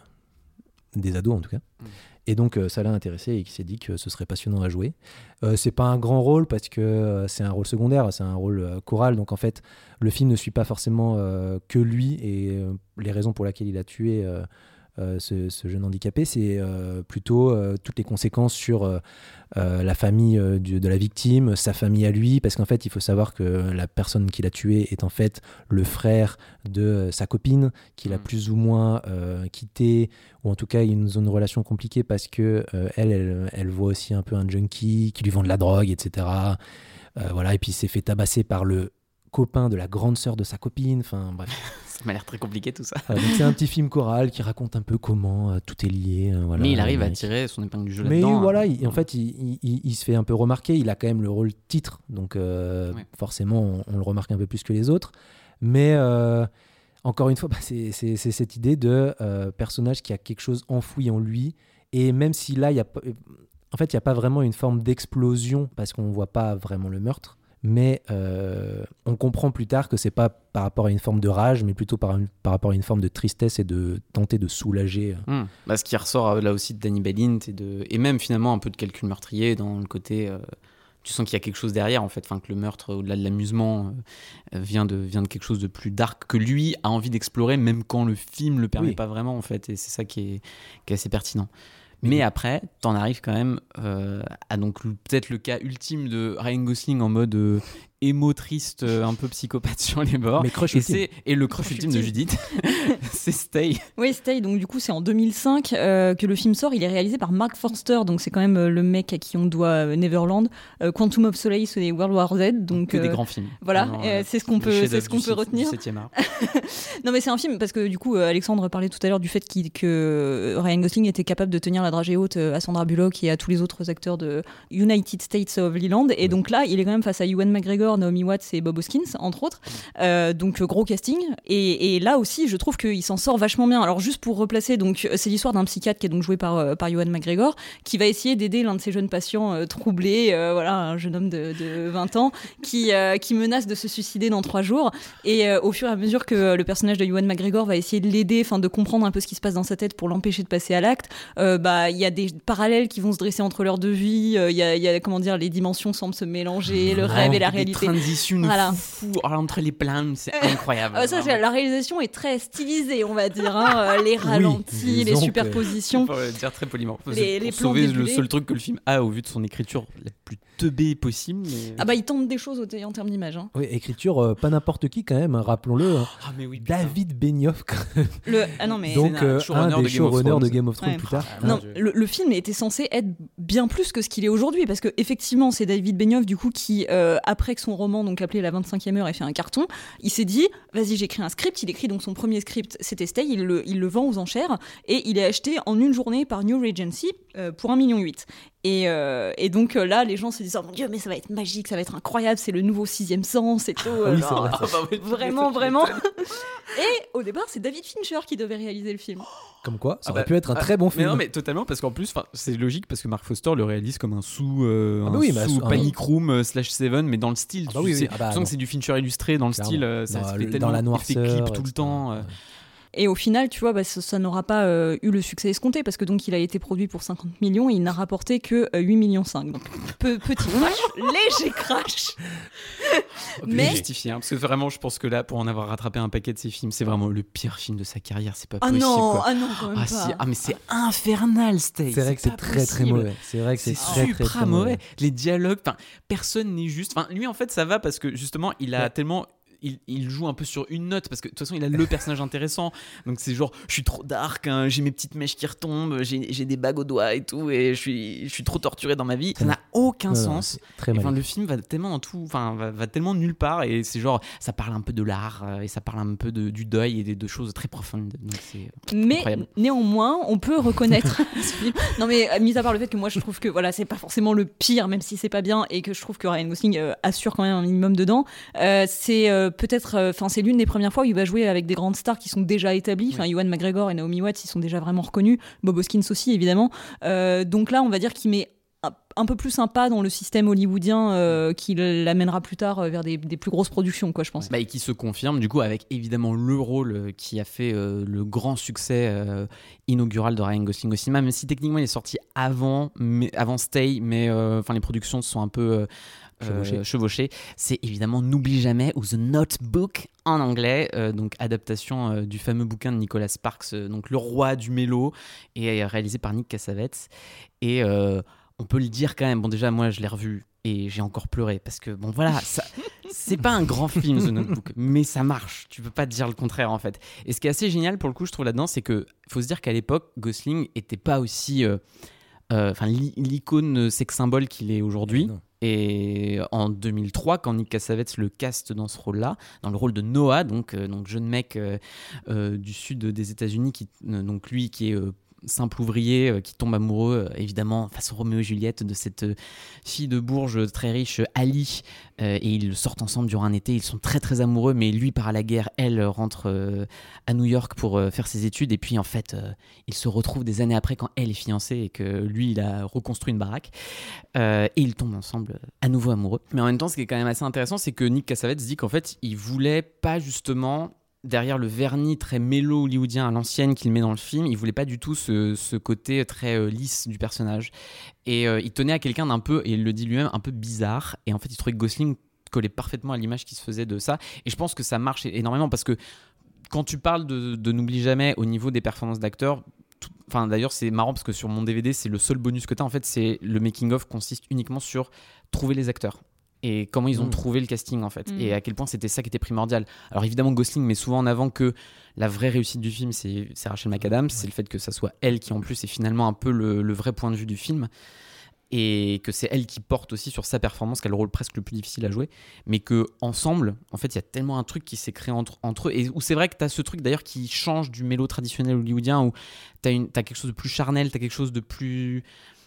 des ados, en tout cas. Mm. Et donc, ça l'a intéressé et il s'est dit que ce serait passionnant à jouer. Euh, c'est pas un grand rôle parce que c'est un rôle secondaire, c'est un rôle euh, choral. Donc, en fait, le film ne suit pas forcément euh, que lui et euh, les raisons pour lesquelles il a tué. Euh, ce, ce jeune handicapé, c'est euh, plutôt euh, toutes les conséquences sur la famille du- de la victime, sa famille à lui, parce qu'en fait, il faut savoir que la personne qui l'a tué est en fait le frère de sa copine, qu'il a Mm. plus ou moins quitté, ou en tout cas, ils ont une relation compliquée parce que elle, elle, elle voit aussi un peu un junkie qui lui vend de la drogue, etc. Euh, voilà, et puis il s'est fait tabasser par le copain de la grande sœur de sa copine, enfin bref. *laughs* Ça m'a l'air très compliqué tout ça. Voilà, donc c'est un petit film choral qui raconte un peu comment euh, tout est lié. euh, voilà, mais il arrive à mec. tirer son épingle du jeu Mais là-dedans. voilà, hein. il- en fait, il, il- il- il se fait un peu remarquer. Il a quand même le rôle titre, donc euh, Ouais. forcément, on, on le remarque un peu plus que les autres. Mais euh, encore une fois, *laughs* bah, c'est c'est- c'est cette idée de euh, personnage qui a quelque chose enfoui en lui. Et même si là, il y a pas- en fait, il n'y a pas vraiment une forme d'explosion parce qu'on ne voit pas vraiment le meurtre. Mais euh, on comprend plus tard que c'est pas par rapport à une forme de rage, mais plutôt par, une- par rapport à une forme de tristesse et de tenter de soulager. euh, Hmm. Bah, ce qui ressort euh, là aussi de Danny Badint et, de... et même finalement un peu de calcul meurtrier dans le côté. euh, Tu sens qu'il y a quelque chose derrière en fait, enfin, que le meurtre, au-delà de l'amusement, euh, vient, de, vient de quelque chose de plus dark que lui a envie d'explorer, même quand le film le permet Oui. pas vraiment en fait, et c'est ça qui est, qui est assez pertinent. Mais après, t'en arrives quand même euh, à donc peut-être le cas ultime de Ryan Gosling en mode euh, émo triste, euh, un peu psychopathe sur les bords. Mais crush et, ultime. c'est- et le crush Crush ultime de. Judith, *laughs* c'est Stay. Oui, Stay, donc du coup c'est en 2005 euh, que le film sort. Il est réalisé par Mark Forster, donc c'est quand même euh, le mec à qui on doit euh, Neverland, euh, Quantum of Solace et World War Z. Donc que des grands films. voilà, c'est ce qu'on peut, ce qu'on du peut retenir. du 7e art. *laughs* Non mais c'est un film parce que du coup euh, Alexandre parlait tout à l'heure du fait que Ryan Gosling était capable de tenir la dragée haute à Sandra Bullock et à tous les autres acteurs de United States of Leland et donc là il est quand même face à Ewan McGregor, Naomi Watts et Bob Hoskins entre autres Euh, donc euh, gros casting et, et là aussi je trouve qu'il s'en sort vachement bien alors juste pour replacer donc euh, c'est l'histoire d'un psychiatre qui est donc joué par, par McGregor qui va essayer d'aider l'un de ses jeunes patients euh, troublés euh, voilà un jeune homme de, de 20 ans qui, qui menace de se suicider dans trois jours et au fur et à mesure que le personnage de Ewan McGregor va essayer de l'aider, enfin de comprendre un peu ce qui se passe dans sa tête pour l'empêcher de passer à l'acte, bah il y a des parallèles qui vont se dresser entre leurs deux vies. Il y, a, il y a comment dire, les dimensions semblent se mélanger, le rêve et la réalité. Transitions Voilà. fou, entre les plans, c'est incroyable. *laughs* Ah, ça, vraiment. c'est- la réalisation est très stylisée, on va dire. hein, euh, les ralentis, les superpositions. Pour le dire très poliment. Les- plans sauver le seul truc que le film a au vu de son écriture la plus teubée possible. mais- Ah bah il tente des choses en termes d'image. hein. Oui, écriture, euh, pas n'importe qui quand même, hein, rappelons-le. hein. Ah, mais oui. David Benioff, quand même. Le... Ah non mais... donc un euh, showrunner un de des Game of showrunners de Thrones. Game of Thrones Ouais. plus tard. Ah, Non, le, le film était censé être bien plus que ce qu'il est aujourd'hui, parce que effectivement, c'est David Benioff du coup qui, euh, après que son roman donc appelé La 25e heure ait fait un carton, il s'est dit, vas-y, j'écris un script. Il écrit donc son premier script, c'était Stay. Il le, il le vend aux enchères et il est acheté en une journée par New Regency euh, pour 1,8 million. Et, euh, et donc euh, là, les gens se disent, oh mon dieu, mais ça va être magique, ça va être incroyable, c'est le nouveau sixième sens et tout. Ah oui, vrai, Vraiment, vraiment. *laughs* Et au départ, c'est David Fincher qui devait réaliser le film. Comme quoi, ça Ah aurait bah, pu être un ah, très bon Mais film. non, mais totalement, parce qu'en plus, c'est logique parce que Mark Foster le réalise comme un sous, euh, Ah un bah oui, bah, sous un- Panic Room euh, slash Seven, mais dans le style. Ah bah oui, oui, ah bah tu sens que c'est du Fincher illustré dans le Clairement. style, euh, ça Dans se le- fait dans tellement la effet noirceur, clip tout le temps. Et au final, tu vois, bah, ça, ça n'aura pas euh, eu le succès escompté parce que donc il a été produit pour 50 millions et il n'a rapporté que euh, 8 millions 5. Donc pe- petit crash, *laughs* léger crash. Mais Mais- justifié, hein, parce que vraiment, je pense que là, pour en avoir rattrapé un paquet de ses films, c'est vraiment le pire film de sa carrière. C'est pas Ah possible. non, quoi. ah non, quand même Ah, pas. si, ah mais c'est infernal, Stay. C'est vrai que c'est très très mauvais. C'est vrai que c'est très, super très, très mauvais. Les dialogues, enfin, personne n'est juste. Enfin, lui, en fait, ça va parce que justement, il a Ouais. tellement. Il, il joue un peu sur une note parce que de toute façon il a le personnage intéressant donc c'est genre je suis trop dark hein, j'ai mes petites mèches qui retombent j'ai j'ai des bagues aux doigts et tout et je suis, je suis trop torturé dans ma vie ça n'a aucun Ouais, sens Très Et, le film va tellement dans tout, enfin, va, va tellement nulle part, et c'est genre, ça parle un peu de l'art, euh, et ça parle un peu de, du deuil et de, de choses très profondes. Donc c'est Mais Incroyable. néanmoins, on peut reconnaître *laughs* ce film. Non, mais euh, mis à part le fait que moi je trouve que voilà, c'est pas forcément le pire, même si c'est pas bien, et que je trouve que Ryan Gosling euh, assure quand même un minimum dedans. euh, c'est euh, peut-être, euh, enfin, c'est l'une des premières fois où il va jouer avec des grandes stars qui sont déjà établies. Enfin, Ewan McGregor et Naomi Watts, ils sont déjà vraiment reconnus. Bob Hoskins aussi, évidemment. Euh, donc là, on va dire qu'il met un- peu plus sympa dans le système hollywoodien euh, qui l'amènera plus tard vers des, des plus grosses productions, quoi, je pense. Bah, et qui se confirme du coup avec évidemment le rôle qui a fait euh, le grand succès euh, inaugural de Ryan Gosling au cinéma, même si techniquement il est sorti avant, mais, avant Stay, mais enfin les productions sont un peu euh, euh. C'est évidemment N'oublie jamais ou The Notebook en anglais, euh, donc adaptation euh, du fameux bouquin de Nicolas Sparks, donc le roi du mélo, et réalisé par Nick Cassavetes. Et on peut le dire quand même. Bon déjà moi je l'ai revu et j'ai encore pleuré parce que bon voilà ça c'est pas un grand film The Notebook, *laughs* mais ça marche. Tu peux pas dire le contraire en fait. Et ce qui est assez génial pour le coup, je trouve là-dedans, c'est que faut se dire qu'à l'époque, Gosling était pas aussi, euh, enfin l'i- l'icône sex symbole qu'il est aujourd'hui. Non. Et en 2003, quand Nick Cassavetes le caste dans ce rôle-là, dans le rôle de Noah, donc, euh, donc jeune mec euh, euh, du sud des États-Unis, qui, euh, donc lui qui est euh, simple ouvrier, euh, qui tombe amoureux, euh, évidemment, face au Roméo et Juliette, de cette euh, fille de Bourges très riche, Ali, et ils sortent ensemble durant un été. Ils sont très très amoureux, mais lui part à la guerre, elle rentre à New York pour faire ses études. Et puis en fait, ils se retrouvent des années après quand elle est fiancée et que lui il a reconstruit une baraque. Et ils tombent ensemble à nouveau amoureux. Mais en même temps, ce qui est quand même assez intéressant, c'est que Nick Cassavetes dit qu'en fait, il voulait pas justement derrière le vernis très mélo hollywoodien à l'ancienne qu'il met dans le film, il voulait pas du tout ce, ce côté très euh, lisse du personnage. Et euh, il tenait à quelqu'un d'un peu, et il le dit lui-même, un peu bizarre. Et en fait, il trouvait que Gosling collait parfaitement à l'image qui se faisait de ça. Et je pense que ça marche énormément parce que quand tu parles de, de N'oublie jamais au niveau des performances d'acteurs, Enfin, d'ailleurs, c'est marrant parce que sur mon DVD, c'est le seul bonus que tu as. En fait, c'est le making-of consiste uniquement sur trouver les acteurs et comment ils ont Mm. trouvé le casting en fait Mm. et à quel point c'était ça qui était primordial. Alors évidemment Gosling met souvent en avant que la vraie réussite du film c'est c'est Rachel McAdams, c'est le fait que ça soit elle qui en plus est finalement un peu le, le vrai point de vue du film et que c'est elle qui porte aussi sur sa performance qui a le rôle presque le plus difficile à jouer mais que ensemble en fait il y a tellement un truc qui s'est créé entre, entre eux et où c'est vrai que tu as ce truc d'ailleurs qui change du mélo traditionnel hollywoodien où tu as, quelque chose de plus charnel, tu as quelque chose de plus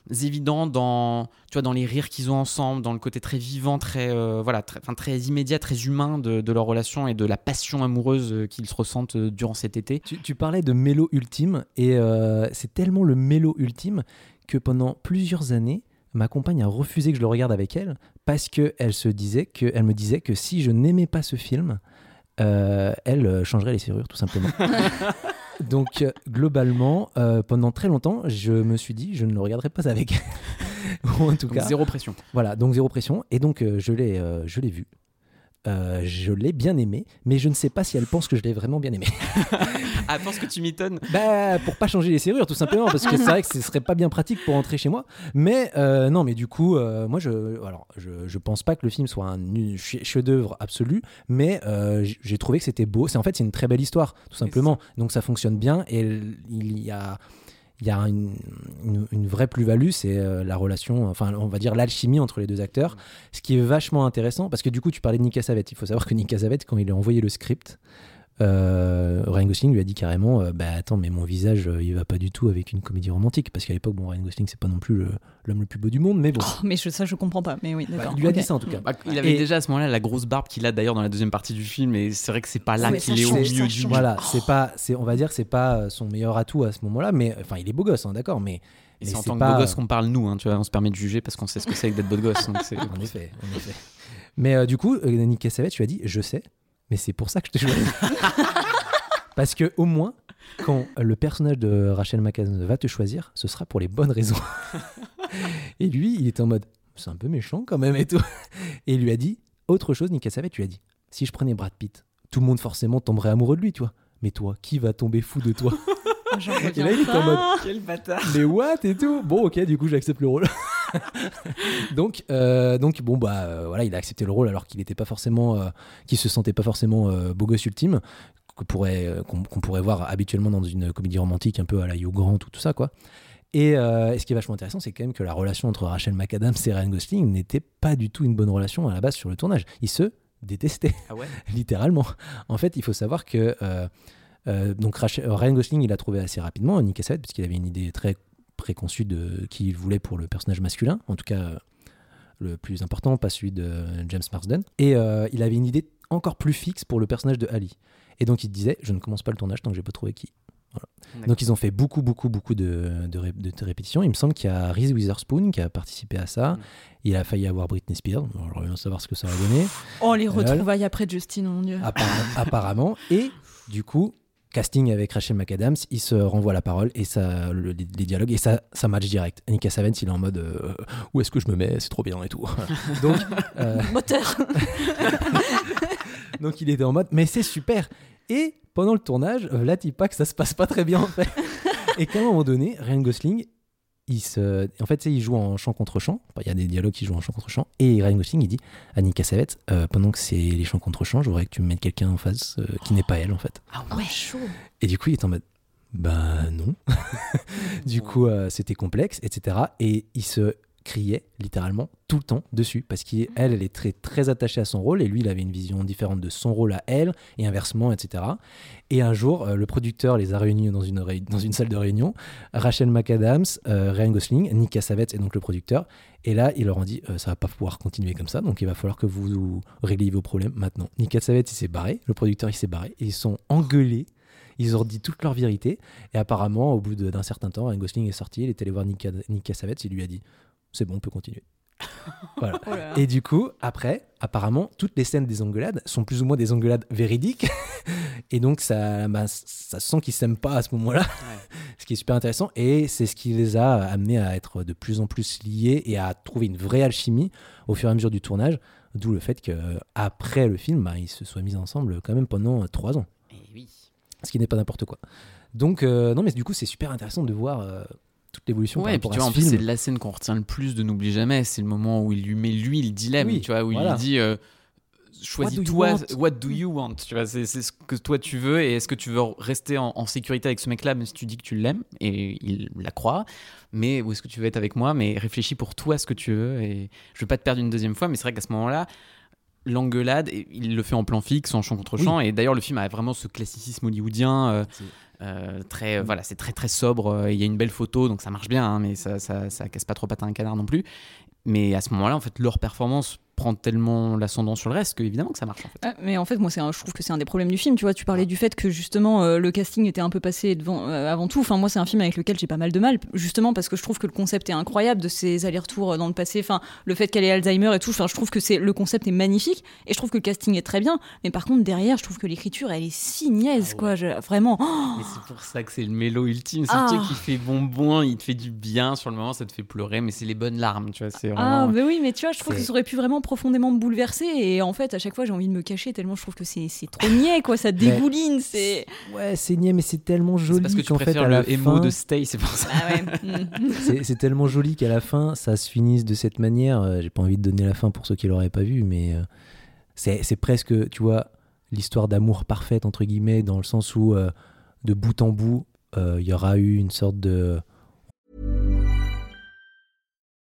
évident dans tu vois dans les rires qu'ils ont ensemble dans le côté très vivant très euh, voilà très, enfin, très immédiat très humain de, de leur relation et de la passion amoureuse euh, qu'ils se ressentent euh, durant cet été Tu, tu parlais de mélo ultime et euh, c'est tellement le mélo ultime que pendant plusieurs années, ma compagne a refusé que je le regarde avec elle parce que elle se disait que elle me disait que si je n'aimais pas ce film, euh, elle changerait les serrures tout simplement. *laughs* Donc euh, globalement, euh, pendant très longtemps, je me suis dit je ne le regarderai pas avec. *laughs* Ou en tout donc cas, zéro pression voilà, donc zéro pression. Et donc, euh, je l'ai euh, je l'ai vu. Euh, je l'ai bien aimé, mais je ne sais pas si elle pense que je l'ai vraiment bien aimé. *laughs* ah pense que tu m'étonnes bah, pour pas changer les serrures, tout simplement, parce que c'est vrai que ce serait pas bien pratique pour rentrer chez moi. Mais euh, non, mais du coup, euh, moi, je, alors, je, je pense pas que le film soit un ch- chef-d'œuvre absolu, mais j'ai trouvé que c'était beau. C'est en fait, c'est une très belle histoire, tout simplement. Donc ça fonctionne bien et il y a il y a une, une- une vraie plus-value, c'est euh, la relation, enfin on va dire l'alchimie entre les deux acteurs, ce qui est vachement intéressant, parce que du coup tu parlais de Nick Cassavetes, il faut savoir que Nick Cassavetes, quand il a envoyé le script, euh, Ryan Gosling lui a dit carrément euh, bah attends mais mon visage euh, il va pas du tout avec une comédie romantique. Parce qu'à l'époque bon Ryan Gosling c'est pas non plus l'homme le plus beau du monde mais bon. Oh, mais je, ça, je comprends pas. Mais oui, Bah, d'accord. il lui a dit ça en tout cas. Bah, il avait Et- déjà à ce moment-là la grosse barbe qu'il a d'ailleurs dans la deuxième partie du film et c'est vrai que c'est pas là Ouais, qu'il est au milieu du voilà c'est pas c'est on va dire que c'est pas son meilleur atout à ce moment-là mais enfin il est beau gosse hein, d'accord mais et c'est en tant que pas- beau gosse qu'on parle nous hein, tu vois on se permet de juger parce qu'on sait ce que c'est que d'être beau gosse donc *laughs* en effet en effet. Mais euh, du coup euh, Nick Cassavetes tu as dit je sais mais c'est pour ça que je te choisis *laughs* Parce que au moins, quand le personnage de Rachel McAdams va te choisir, ce sera pour les bonnes raisons. *laughs* et lui, il était en mode, c'est un peu méchant quand même et tout. Et il lui a dit, autre chose, Nick Cassavet, tu lui as dit, si je prenais Brad Pitt, tout le monde forcément tomberait amoureux de lui, tu vois. Mais toi, qui va tomber fou de toi? *laughs* J'en Et là, il est en mode, Quel bâtard. mais what et tout Bon, ok, du coup, j'accepte le rôle. *laughs* donc, euh, donc, bon, bah, euh, voilà, il a accepté le rôle alors qu'il n'était pas forcément, euh, qu'il se sentait pas forcément beau gosse ultime, qu'on pourrait, qu'on pourrait voir habituellement dans une comédie romantique un peu à la Hugh Grant ou tout ça, quoi. Et, et ce qui est vachement intéressant, c'est quand même que la relation entre Rachel McAdams et Ryan Gosling n'était pas du tout une bonne relation à la base sur le tournage. Ils se détestaient Ah ouais? *laughs* littéralement. En fait, il faut savoir que euh, donc Ryan Gosling, il a trouvé assez rapidement Nick Cassavetes parce qu'il avait une idée très préconçue de qu'il voulait pour le personnage masculin, en tout cas euh, le plus important, pas celui de James Marsden. Et euh, il avait une idée encore plus fixe pour le personnage de Ali. Et donc il disait, je ne commence pas le tournage tant que j'ai pas trouvé qui. Donc ils ont fait beaucoup, beaucoup, beaucoup de, de, ré- de- de répétitions. Il me semble qu'il y a Reese Witherspoon qui a participé à ça. Mm. Il a failli avoir Britney Spears. J'aimerais bien savoir ce que ça va donner. Oh, les Voilà. retrouvailles après Justine, mon dieu. Apparemment. Et du coup, casting avec Rachel McAdams, il se renvoie la parole et ça, le- les, dialogues et ça, ça match direct. Nick Cassavetes, il est en mode euh, où est-ce que je me mets? C'est trop bien et tout. *laughs* donc, *laughs* euh, Moteur. *laughs* donc il était en mode mais c'est super. Et pendant le tournage, euh, là, pas que ça se passe pas très bien en fait. et qu'à un moment donné, Ryan Gosling, il se, en fait, il joue en chant contre chant. Enfin, Il y a des dialogues qui jouent en chant contre chant. Et Ryan Gosling, il dit à Nick Cassavetes, euh, pendant que c'est les chants contre chant, je voudrais que tu me mettes quelqu'un en face euh, qui n'est pas elle en fait. Ah Ouais, chaud. Et du coup, il est en mode bah non. *laughs* du coup, euh, c'était complexe, etc. Et il se criait littéralement tout le temps dessus parce qu'elle, elle est très très attachée à son rôle et lui, il avait une vision différente de son rôle à elle et inversement, etc. Et un jour, euh, le producteur les a réunis dans une, dans une salle de réunion. Rachel McAdams, euh, Ryan Gosling, Nick Cassavetes et donc le producteur. Et là, ils leur ont dit euh, ça va pas pouvoir continuer comme ça, donc il va falloir que vous, vous régliez vos problèmes maintenant. Nick Cassavetes, il s'est barré, le producteur, il s'est barré, et ils sont engueulés. Ils ont dit toute leur vérité. Et apparemment, au bout d'un certain temps, Ryan Gosling est sorti, il est allé voir Nick Cassavetes, il lui a dit c'est bon, on peut continuer. *laughs* voilà. Oh. Et du coup, après, apparemment, toutes les scènes des engueulades sont plus ou moins des engueulades véridiques. *laughs* et donc, ça, bah, ça sent qu'ils s'aiment pas à ce moment-là. *laughs* ce qui est super intéressant. Et c'est ce qui les a amenés à être de plus en plus liés et à trouver une vraie alchimie au fur et à mesure du tournage. D'où le fait qu'après le film, bah, ils se soient mis ensemble quand même pendant euh, trois ans. Eh oui. Ce qui n'est pas n'importe quoi. Donc, euh, non, mais du coup, c'est super intéressant de voir euh, toute l'évolution Ouais, et puis tu vois, en plus, c'est la scène qu'on retient le plus de N'oublie jamais. C'est le moment où il lui met lui le dilemme, Oui, tu vois, où voilà. il lui dit euh, What do choisis you toi, want? what do you want? Tu vois, c'est ce que toi tu veux et est-ce que tu veux rester en, en sécurité avec ce mec-là, même si tu dis que tu l'aimes et il la croit, mais où est-ce que tu veux être avec moi Mais réfléchis pour toi ce que tu veux et je veux pas te perdre une deuxième fois, mais c'est vrai qu'à ce moment-là, l'engueulade, il le fait en plan fixe, en chant contre chant, et d'ailleurs le film a vraiment ce classicisme hollywoodien. euh, euh, très, voilà, c'est très très sobre. euh, Il y a une belle photo, donc ça marche bien, hein, mais ça, ça, ça casse pas trop patin un canard non plus. Mais à ce moment-là, en fait, leur performance prend tellement l'ascendant sur le reste que évidemment que ça marche en fait. Ah, mais en fait, moi, c'est un- je trouve que c'est un des problèmes du film. Tu vois, tu parlais du fait que justement euh, le casting était un peu passé devant, euh, avant tout. Enfin, moi, c'est un film avec lequel j'ai pas mal de mal, justement parce que je trouve que le concept est incroyable de ces allers-retours euh, dans le passé. Enfin, le fait qu'elle ait Alzheimer et tout. Enfin, je trouve que c'est le concept est magnifique et je trouve que le casting est très bien. Mais par contre, derrière, je trouve que l'écriture, elle est si niaise, Ah ouais. quoi. Je- vraiment. Oh Mais c'est pour ça que c'est le mélo ultime. C'est Ah. le truc qui fait bonbon, il te fait du bien sur le moment, ça te fait pleurer, mais c'est les bonnes larmes, tu vois. C'est Ah, mais oui, mais tu vois, je trouve que ça aurait pu vraiment profondément me bouleverser. Et en fait, à chaque fois, j'ai envie de me cacher tellement je trouve que c'est c'est trop niais, quoi. Ça dégouline. C'est. Ouais, c'est niais, mais c'est tellement joli parce que tu qu'en fait, préfères à la le émo fin, de Stay, c'est pour ça. Ah ouais. mm. *laughs* c'est tellement joli qu'à la fin, ça se finisse de cette manière. Euh, J'ai pas envie de donner la fin pour ceux qui l'auraient pas vu, mais euh, c'est c'est presque, tu vois, l'histoire d'amour parfaite entre guillemets, dans le sens où euh, de bout en bout, euh, il y aura eu une sorte de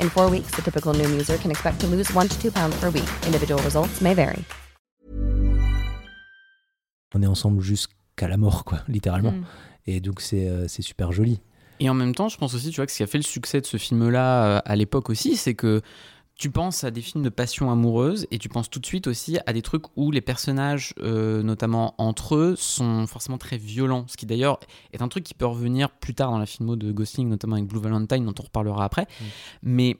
In four weeks, the typical Noom user can expect to lose one to two pounds per week. Individual results may vary. On est ensemble jusqu'à la mort, quoi, littéralement. Mm. Et donc, c'est euh, c'est super joli. Et en même temps, je pense aussi, tu vois, que ce qui a fait le succès de ce film-là euh, à l'époque aussi, c'est que tu penses à des films de passion amoureuse et tu penses tout de suite aussi à des trucs où les personnages, euh, notamment entre eux, sont forcément très violents. Ce qui d'ailleurs est un truc qui peut revenir plus tard dans la filmo de Gosling, notamment avec Blue Valentine, dont on reparlera après. Mais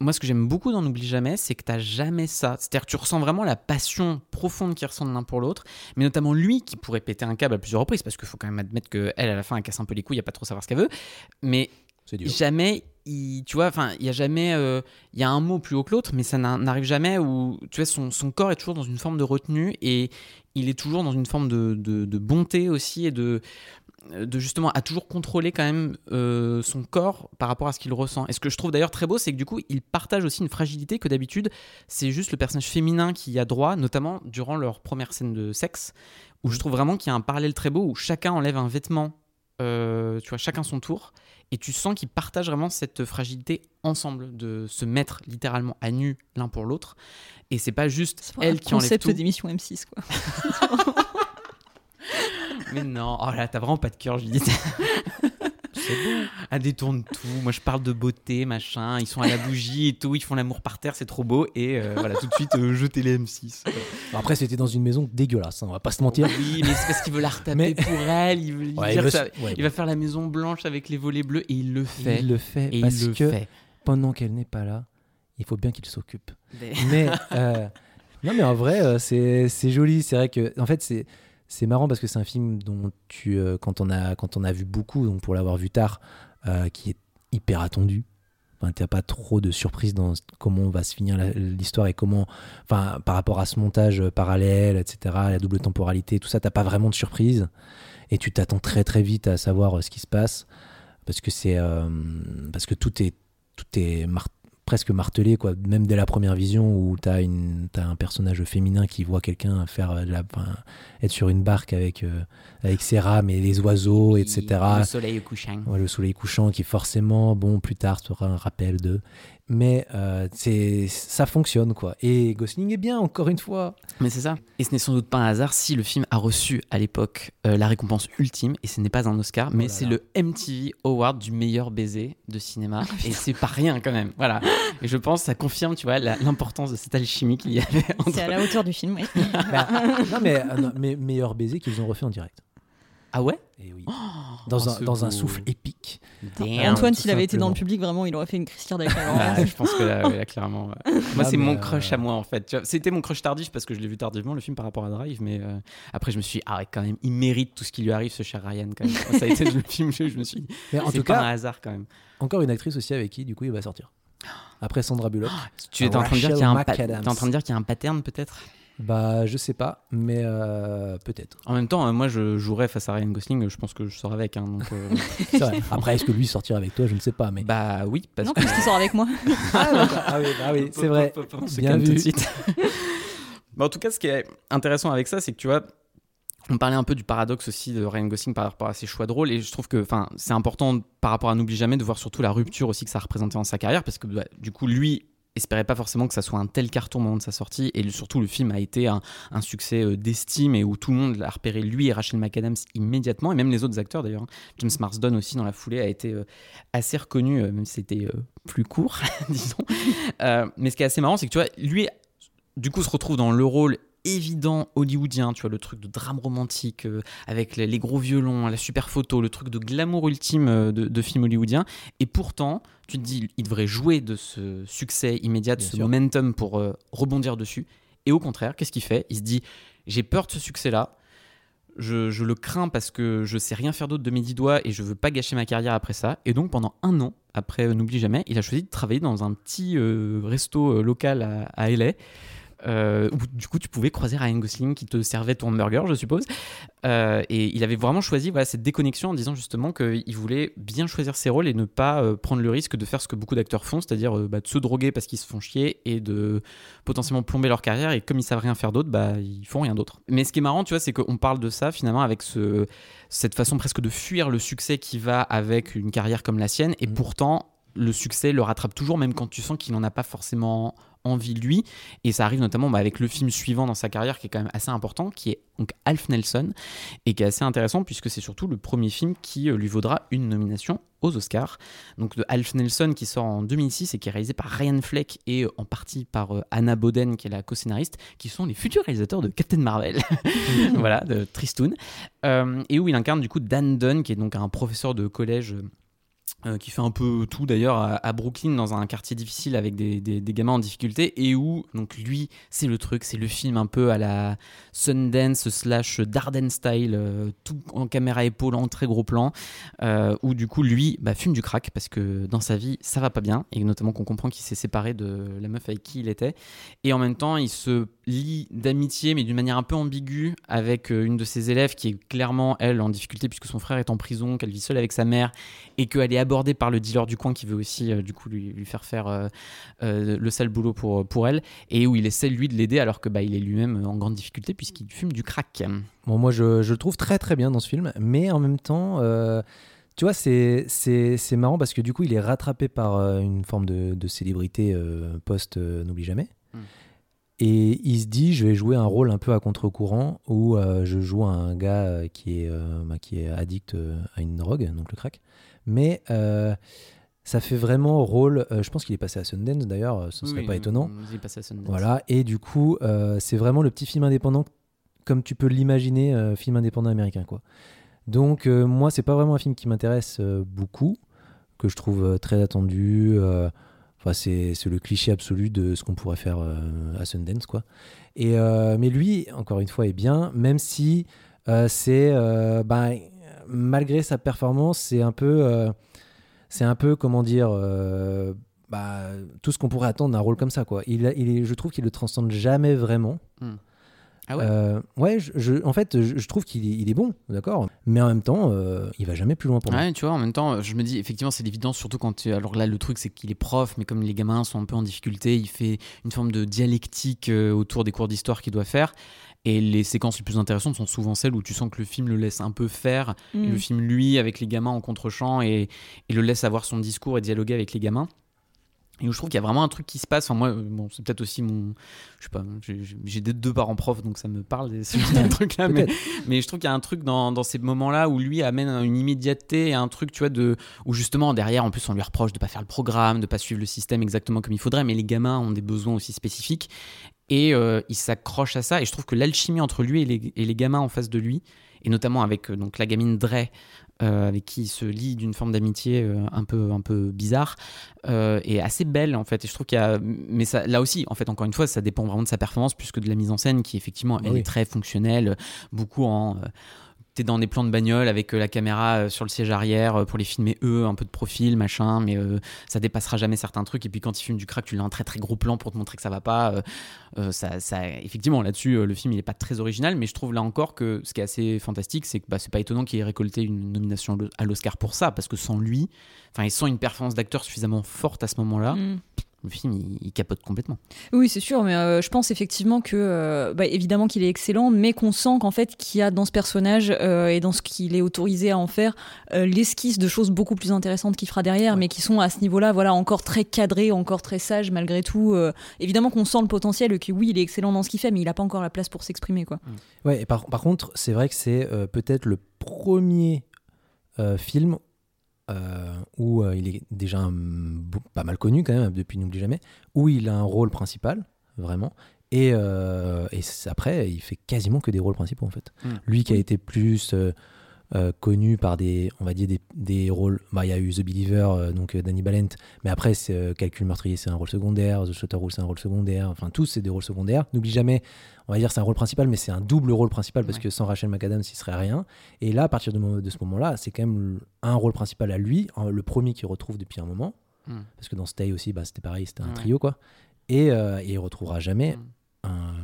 moi, ce que j'aime beaucoup dans N'oublie jamais, c'est que t'as jamais ça. C'est-à-dire que tu ressens vraiment la passion profonde qu'ils ressentent l'un pour l'autre, mais notamment lui qui pourrait péter un câble à plusieurs reprises, parce qu'il faut quand même admettre qu'elle, à la fin, elle casse un peu les couilles, il a pas trop savoir ce qu'elle veut. Mais jamais il, tu vois enfin il y a jamais euh, il y a un mot plus haut que l'autre mais ça n'a- n'arrive jamais où tu vois son, corps est toujours dans une forme de retenue et il est toujours dans une forme de, bonté aussi et de de justement à toujours contrôler quand même euh, son corps par rapport à ce qu'il ressent. Et ce que je trouve d'ailleurs très beau, c'est que du coup, il partage aussi une fragilité que d'habitude, c'est juste le personnage féminin qui y a droit, notamment durant leur première scène de sexe, où je trouve vraiment qu'il y a un parallèle très beau où chacun enlève un vêtement, euh, tu vois, chacun son tour, et tu sens qu'ils partagent vraiment cette fragilité ensemble, de se mettre littéralement à nu l'un pour l'autre. Et c'est pas juste C'est elle qui enlève concept tout. d'émission M6 quoi. *laughs* Mais non, oh là, t'as vraiment pas de cœur, Judith. *laughs* C'est. Elle détourne tout. Moi, je parle de beauté, machin. Ils sont à la bougie et tout. Ils font l'amour par terre, c'est trop beau. Et euh, voilà, tout de suite, euh, jetez les M6. Après, c'était dans une maison dégueulasse, hein, on va pas se mentir. Oui, mais c'est parce qu'il veut la retaper Mais- pour elle. Il, veut lui Ouais, dire il veut ça- se- ouais, il va faire la maison blanche avec les volets bleus et il le fait. Il le fait et parce il le que fait. pendant qu'elle n'est pas là, il faut bien qu'il s'occupe. Mais- mais euh, non mais en vrai c'est c'est joli c'est vrai que en fait c'est c'est marrant parce que c'est un film dont tu euh, quand on a quand on a vu beaucoup donc pour l'avoir vu tard euh, qui est hyper attendu. Enfin t'as pas trop de surprises dans comment va se finir l'histoire et comment enfin par rapport à ce montage euh, parallèle etc la double temporalité tout ça t'as pas vraiment de surprise et tu t'attends très très vite à savoir ce qui se passe. Parce que c'est parce que tout est tout est presque martelé quoi même dès la première vision où t'as une t'as un personnage féminin qui voit quelqu'un faire la enfin, être sur une barque avec euh, avec ses rames et les oiseaux etc Le soleil couchant. Ouais, le soleil couchant qui forcément bon plus tard sera un rappel de mais euh, c'est ça fonctionne quoi et Gosling est bien encore une fois Mais c'est ça. Et ce n'est sans doute pas un hasard si le film a reçu à l'époque euh, la récompense ultime, et ce n'est pas un Oscar, mais là c'est le MTV Award du meilleur baiser de cinéma. *laughs* et c'est pas rien quand même. Voilà. Et je pense que ça confirme, tu vois, l'importance de cette alchimie qu'il y avait entre. C'est à la hauteur du film, oui. *laughs* Bah, non mais euh, non, mais meilleur baiser qu'ils ont refait en direct Ah ouais? Et oui dans, oh, un, ce dans un souffle épique Damn. Antoine, s'il avait été dans le public, vraiment, il aurait fait une crise cardiaque. *laughs* alors. Ah, je pense que là, ouais, là, clairement. ouais. Moi, Ah, c'est mon euh, crush à moi, en fait. C'était mon crush tardif parce que je l'ai vu tardivement, le film, par rapport à Drive. Mais euh, après, je me suis dit, ah ouais, quand même, il mérite tout ce qui lui arrive, ce cher Ryan, quand même. Ça a été le *laughs* film, je je me suis dit, mais en c'est tout pas cas un hasard, quand même. encore une actrice aussi avec qui du coup il va sortir après Sandra Bullock *gasps* Tu es en train de dire qu'il y a un, t'es en train de dire qu'il y a un pattern, peut-être? Bah je sais pas mais euh, peut-être En même temps, euh, moi, je jouerais face à Ryan Gosling, je pense que je sors avec. hein, donc, euh, *laughs* vrai. après est-ce que lui sortira avec toi? Je ne sais pas mais bah oui, parce Non, que. parce qu'il sort avec moi. *laughs* ah. Ah oui, ah oui, *laughs* c'est vrai on se Bien calme tout de vu. suite. Bah, en tout cas, ce qui est intéressant avec ça, c'est que tu vois, on parlait un peu du paradoxe aussi de Ryan Gosling par rapport à ses choix de rôle, et je trouve que c'est important par rapport à N'oublie jamais de voir surtout la rupture aussi que ça représentait dans sa carrière, parce que bah, du coup, lui espérait pas forcément que ça soit un tel carton au moment de sa sortie, et surtout le film a été un, succès euh, d'estime et où tout le monde l'a repéré lui et Rachel McAdams immédiatement, et même les autres acteurs d'ailleurs. hein. James Marsden aussi dans la foulée a été euh, assez reconnu, euh, même si c'était plus court, *laughs* disons. Mais ce qui est assez marrant, c'est que tu lui, du coup, se retrouve dans le rôle évident hollywoodien, tu vois, le truc de drame romantique euh, avec les, les gros violons, la super photo, le truc de glamour ultime euh, de, de film hollywoodien. Et pourtant, tu te dis, il devrait jouer de ce succès immédiat, de Bien ce sûr. momentum pour euh, rebondir dessus. Et au contraire, qu'est-ce qu'il fait? Il se dit, j'ai peur de ce succès-là. Je, je le crains parce que je sais rien faire d'autre de mes dix doigts et je veux pas gâcher ma carrière après ça. Et donc pendant un an, après N'oublie jamais, il a choisi de travailler dans un petit resto local à, à LA où du coup tu pouvais croiser Ryan Gosling qui te servait ton burger, je suppose. Euh, et il avait vraiment choisi voilà, cette déconnexion en disant justement qu'il voulait bien choisir ses rôles et ne pas euh, prendre le risque de faire ce que beaucoup d'acteurs font, c'est-à-dire euh, bah, de se droguer parce qu'ils se font chier et de potentiellement plomber leur carrière. Et comme ils savent rien faire d'autre, bah, ils font rien d'autre. Mais ce qui est marrant, tu vois, c'est qu'on parle de ça finalement avec ce, cette façon presque de fuir le succès qui va avec une carrière comme la sienne. Et pourtant, le succès le rattrape toujours, même quand tu sens qu'il n'en a pas forcément envie lui. Et ça arrive notamment bah, avec le film suivant dans sa carrière qui est quand même assez important, qui est donc Alf Nelson, et qui est assez intéressant puisque c'est surtout le premier film qui euh, lui vaudra une nomination aux Oscars. Donc de Alf Nelson qui sort en 2006 et qui est réalisé par Ryan Fleck et euh, en partie par euh, Anna Boden qui est la co-scénariste, qui sont les futurs réalisateurs de Captain Marvel, *laughs* voilà, de Tristoon, Euh, et où il incarne du coup Dan Dunn qui est donc un professeur de collège. Euh, qui fait un peu tout d'ailleurs à, Brooklyn dans un quartier difficile avec des, des- gamins en difficulté et où donc lui c'est le truc c'est le film un peu à la Sundance slash Darden style euh, tout en caméra épaule en très gros plan euh, où du coup lui bah, fume du crack parce que dans sa vie ça va pas bien et notamment qu'on comprend qu'il s'est séparé de la meuf avec qui il était. Et en même temps il se lie d'amitié mais d'une manière un peu ambiguë avec une de ses élèves qui est clairement elle en difficulté puisque son frère est en prison qu'elle vit seule avec sa mère et qu'elle est abordée par le dealer du coin qui veut aussi euh, du coup lui, lui faire faire euh, euh, le sale boulot pour, pour elle et où il essaie lui de l'aider alors que bah, il est lui-même en grande difficulté puisqu'il fume du crack. Bon, moi, je, je le trouve très très bien dans ce film, mais en même temps, tu vois, c'est, c'est, c'est marrant parce que du coup, il est rattrapé par euh, une forme de, de célébrité euh, post euh, N'oublie jamais. Mm. Et il se dit, je vais jouer un rôle un peu à contre-courant où je joue un gars qui, est, bah, qui est addict à une drogue, donc le crack. Mais euh, ça fait vraiment rôle. euh, je pense qu'il est passé à Sundance d'ailleurs, ce serait Oui, pas étonnant. il est passé à Sundance. Voilà, et du coup, euh, c'est vraiment le petit film indépendant comme tu peux l'imaginer, euh, film indépendant américain, quoi. Donc, euh, moi, c'est pas vraiment un film qui m'intéresse euh, beaucoup, que je trouve euh, très attendu. euh, Enfin, c'est le cliché absolu de ce qu'on pourrait faire euh, à Sundance, quoi. Et, euh, mais lui, encore une fois, est bien, même si euh, c'est, euh, ben, malgré sa performance, c'est un peu, euh, c'est un peu, comment dire, euh, bah, tout ce qu'on pourrait attendre d'un rôle comme ça, quoi. Il, a- il est, je trouve qu'il le transcende jamais vraiment. Ah ouais? Euh, ouais, je, je- en fait, je, je trouve qu'il est, il est bon, d'accord. Mais en même temps, euh, il va jamais plus loin pour moi. Ouais, tu vois, en même temps, je me dis, effectivement, c'est l'évidence, surtout quand tu... Alors là, le truc, c'est qu'il est prof, mais comme les gamins sont un peu en difficulté, il fait une forme de dialectique autour des cours d'histoire qu'il doit faire. Et les séquences les plus intéressantes sont souvent celles où tu sens que le film le laisse un peu faire, et Mm. le film, lui, avec les gamins en contre-champ, et, et le laisse avoir son discours et dialoguer avec les gamins. Et où je trouve qu'il y a vraiment un truc qui se passe. Enfin, moi, bon, c'est peut-être aussi mon. Je sais pas, j'ai- des deux parents profs, donc ça me parle, ce de truc-là. mais, je trouve qu'il y a un truc dans, dans ces moments-là où lui amène une immédiateté et un truc, tu vois, de, où justement derrière, en plus, on lui reproche de pas faire le programme, de pas suivre le système exactement comme il faudrait, mais les gamins ont des besoins aussi spécifiques. Et euh, il s'accroche à ça. Et je trouve que l'alchimie entre lui et les, et les gamins en face de lui, et notamment avec euh, donc, la gamine Dre, euh, avec qui il se lie d'une forme d'amitié euh, un, peu, un peu bizarre, euh, est assez belle en fait. Et je trouve qu'il y a. Mais ça, là aussi, en fait, encore une fois, ça dépend vraiment de sa performance plus que de la mise en scène qui, effectivement, elle Oui. est très fonctionnelle, beaucoup en. Dans des plans de bagnole avec euh, la caméra euh, sur le siège arrière euh, pour les filmer eux, un peu de profil, machin, mais ça dépassera jamais certains trucs. Et puis quand il filme du crack, tu l'as un très très gros plan pour te montrer que ça va pas. ça, ça, effectivement, là-dessus, le film il est pas très original, mais je trouve là encore que ce qui est assez fantastique, c'est que bah, c'est pas étonnant qu'il ait récolté une nomination à l'Oscar pour ça, parce que sans lui, enfin, et sans une performance d'acteur suffisamment forte à ce moment-là, Mm. Le film il, il capote complètement. Oui, c'est sûr, mais euh, je pense effectivement que, euh, bah, évidemment qu'il est excellent, mais qu'on sent qu'en fait, qu'il y a dans ce personnage euh, et dans ce qu'il est autorisé à en faire, euh, l'esquisse de choses beaucoup plus intéressantes qu'il fera derrière, mais qui sont à ce niveau-là, voilà, encore très cadrés, encore très sages malgré tout. Euh, évidemment qu'on sent le potentiel, et que oui, il est excellent dans ce qu'il fait, mais il n'a pas encore la place pour s'exprimer, quoi. Ouais, et par, par contre, c'est vrai que c'est euh, peut-être le premier euh, film euh, où euh, il est déjà pas mal connu quand même, depuis N'oublie jamais, où il a un rôle principal, vraiment. Et, euh, et après, il fait quasiment que des rôles principaux en fait. Mm. Lui qui a été plus euh, euh, connu par des, on va dire des, des rôles. Bah, il y a eu The Believer, euh, donc euh, Danny Balent, mais après c'est euh, Calcul meurtrier, c'est un rôle secondaire. The Shutter Rule, c'est un rôle secondaire. Enfin, tous c'est des rôles secondaires. N'oublie jamais, on va dire c'est un rôle principal, mais c'est un double rôle principal parce Ouais. que sans Rachel McAdams, il serait rien. Et là, à partir de, ce moment-là, c'est quand même un rôle principal à lui, le premier qu'il retrouve depuis un moment. Mm. Parce que dans Stay aussi, bah, c'était pareil, c'était un Ouais. trio quoi. Et, euh, et il retrouvera jamais Mm. un,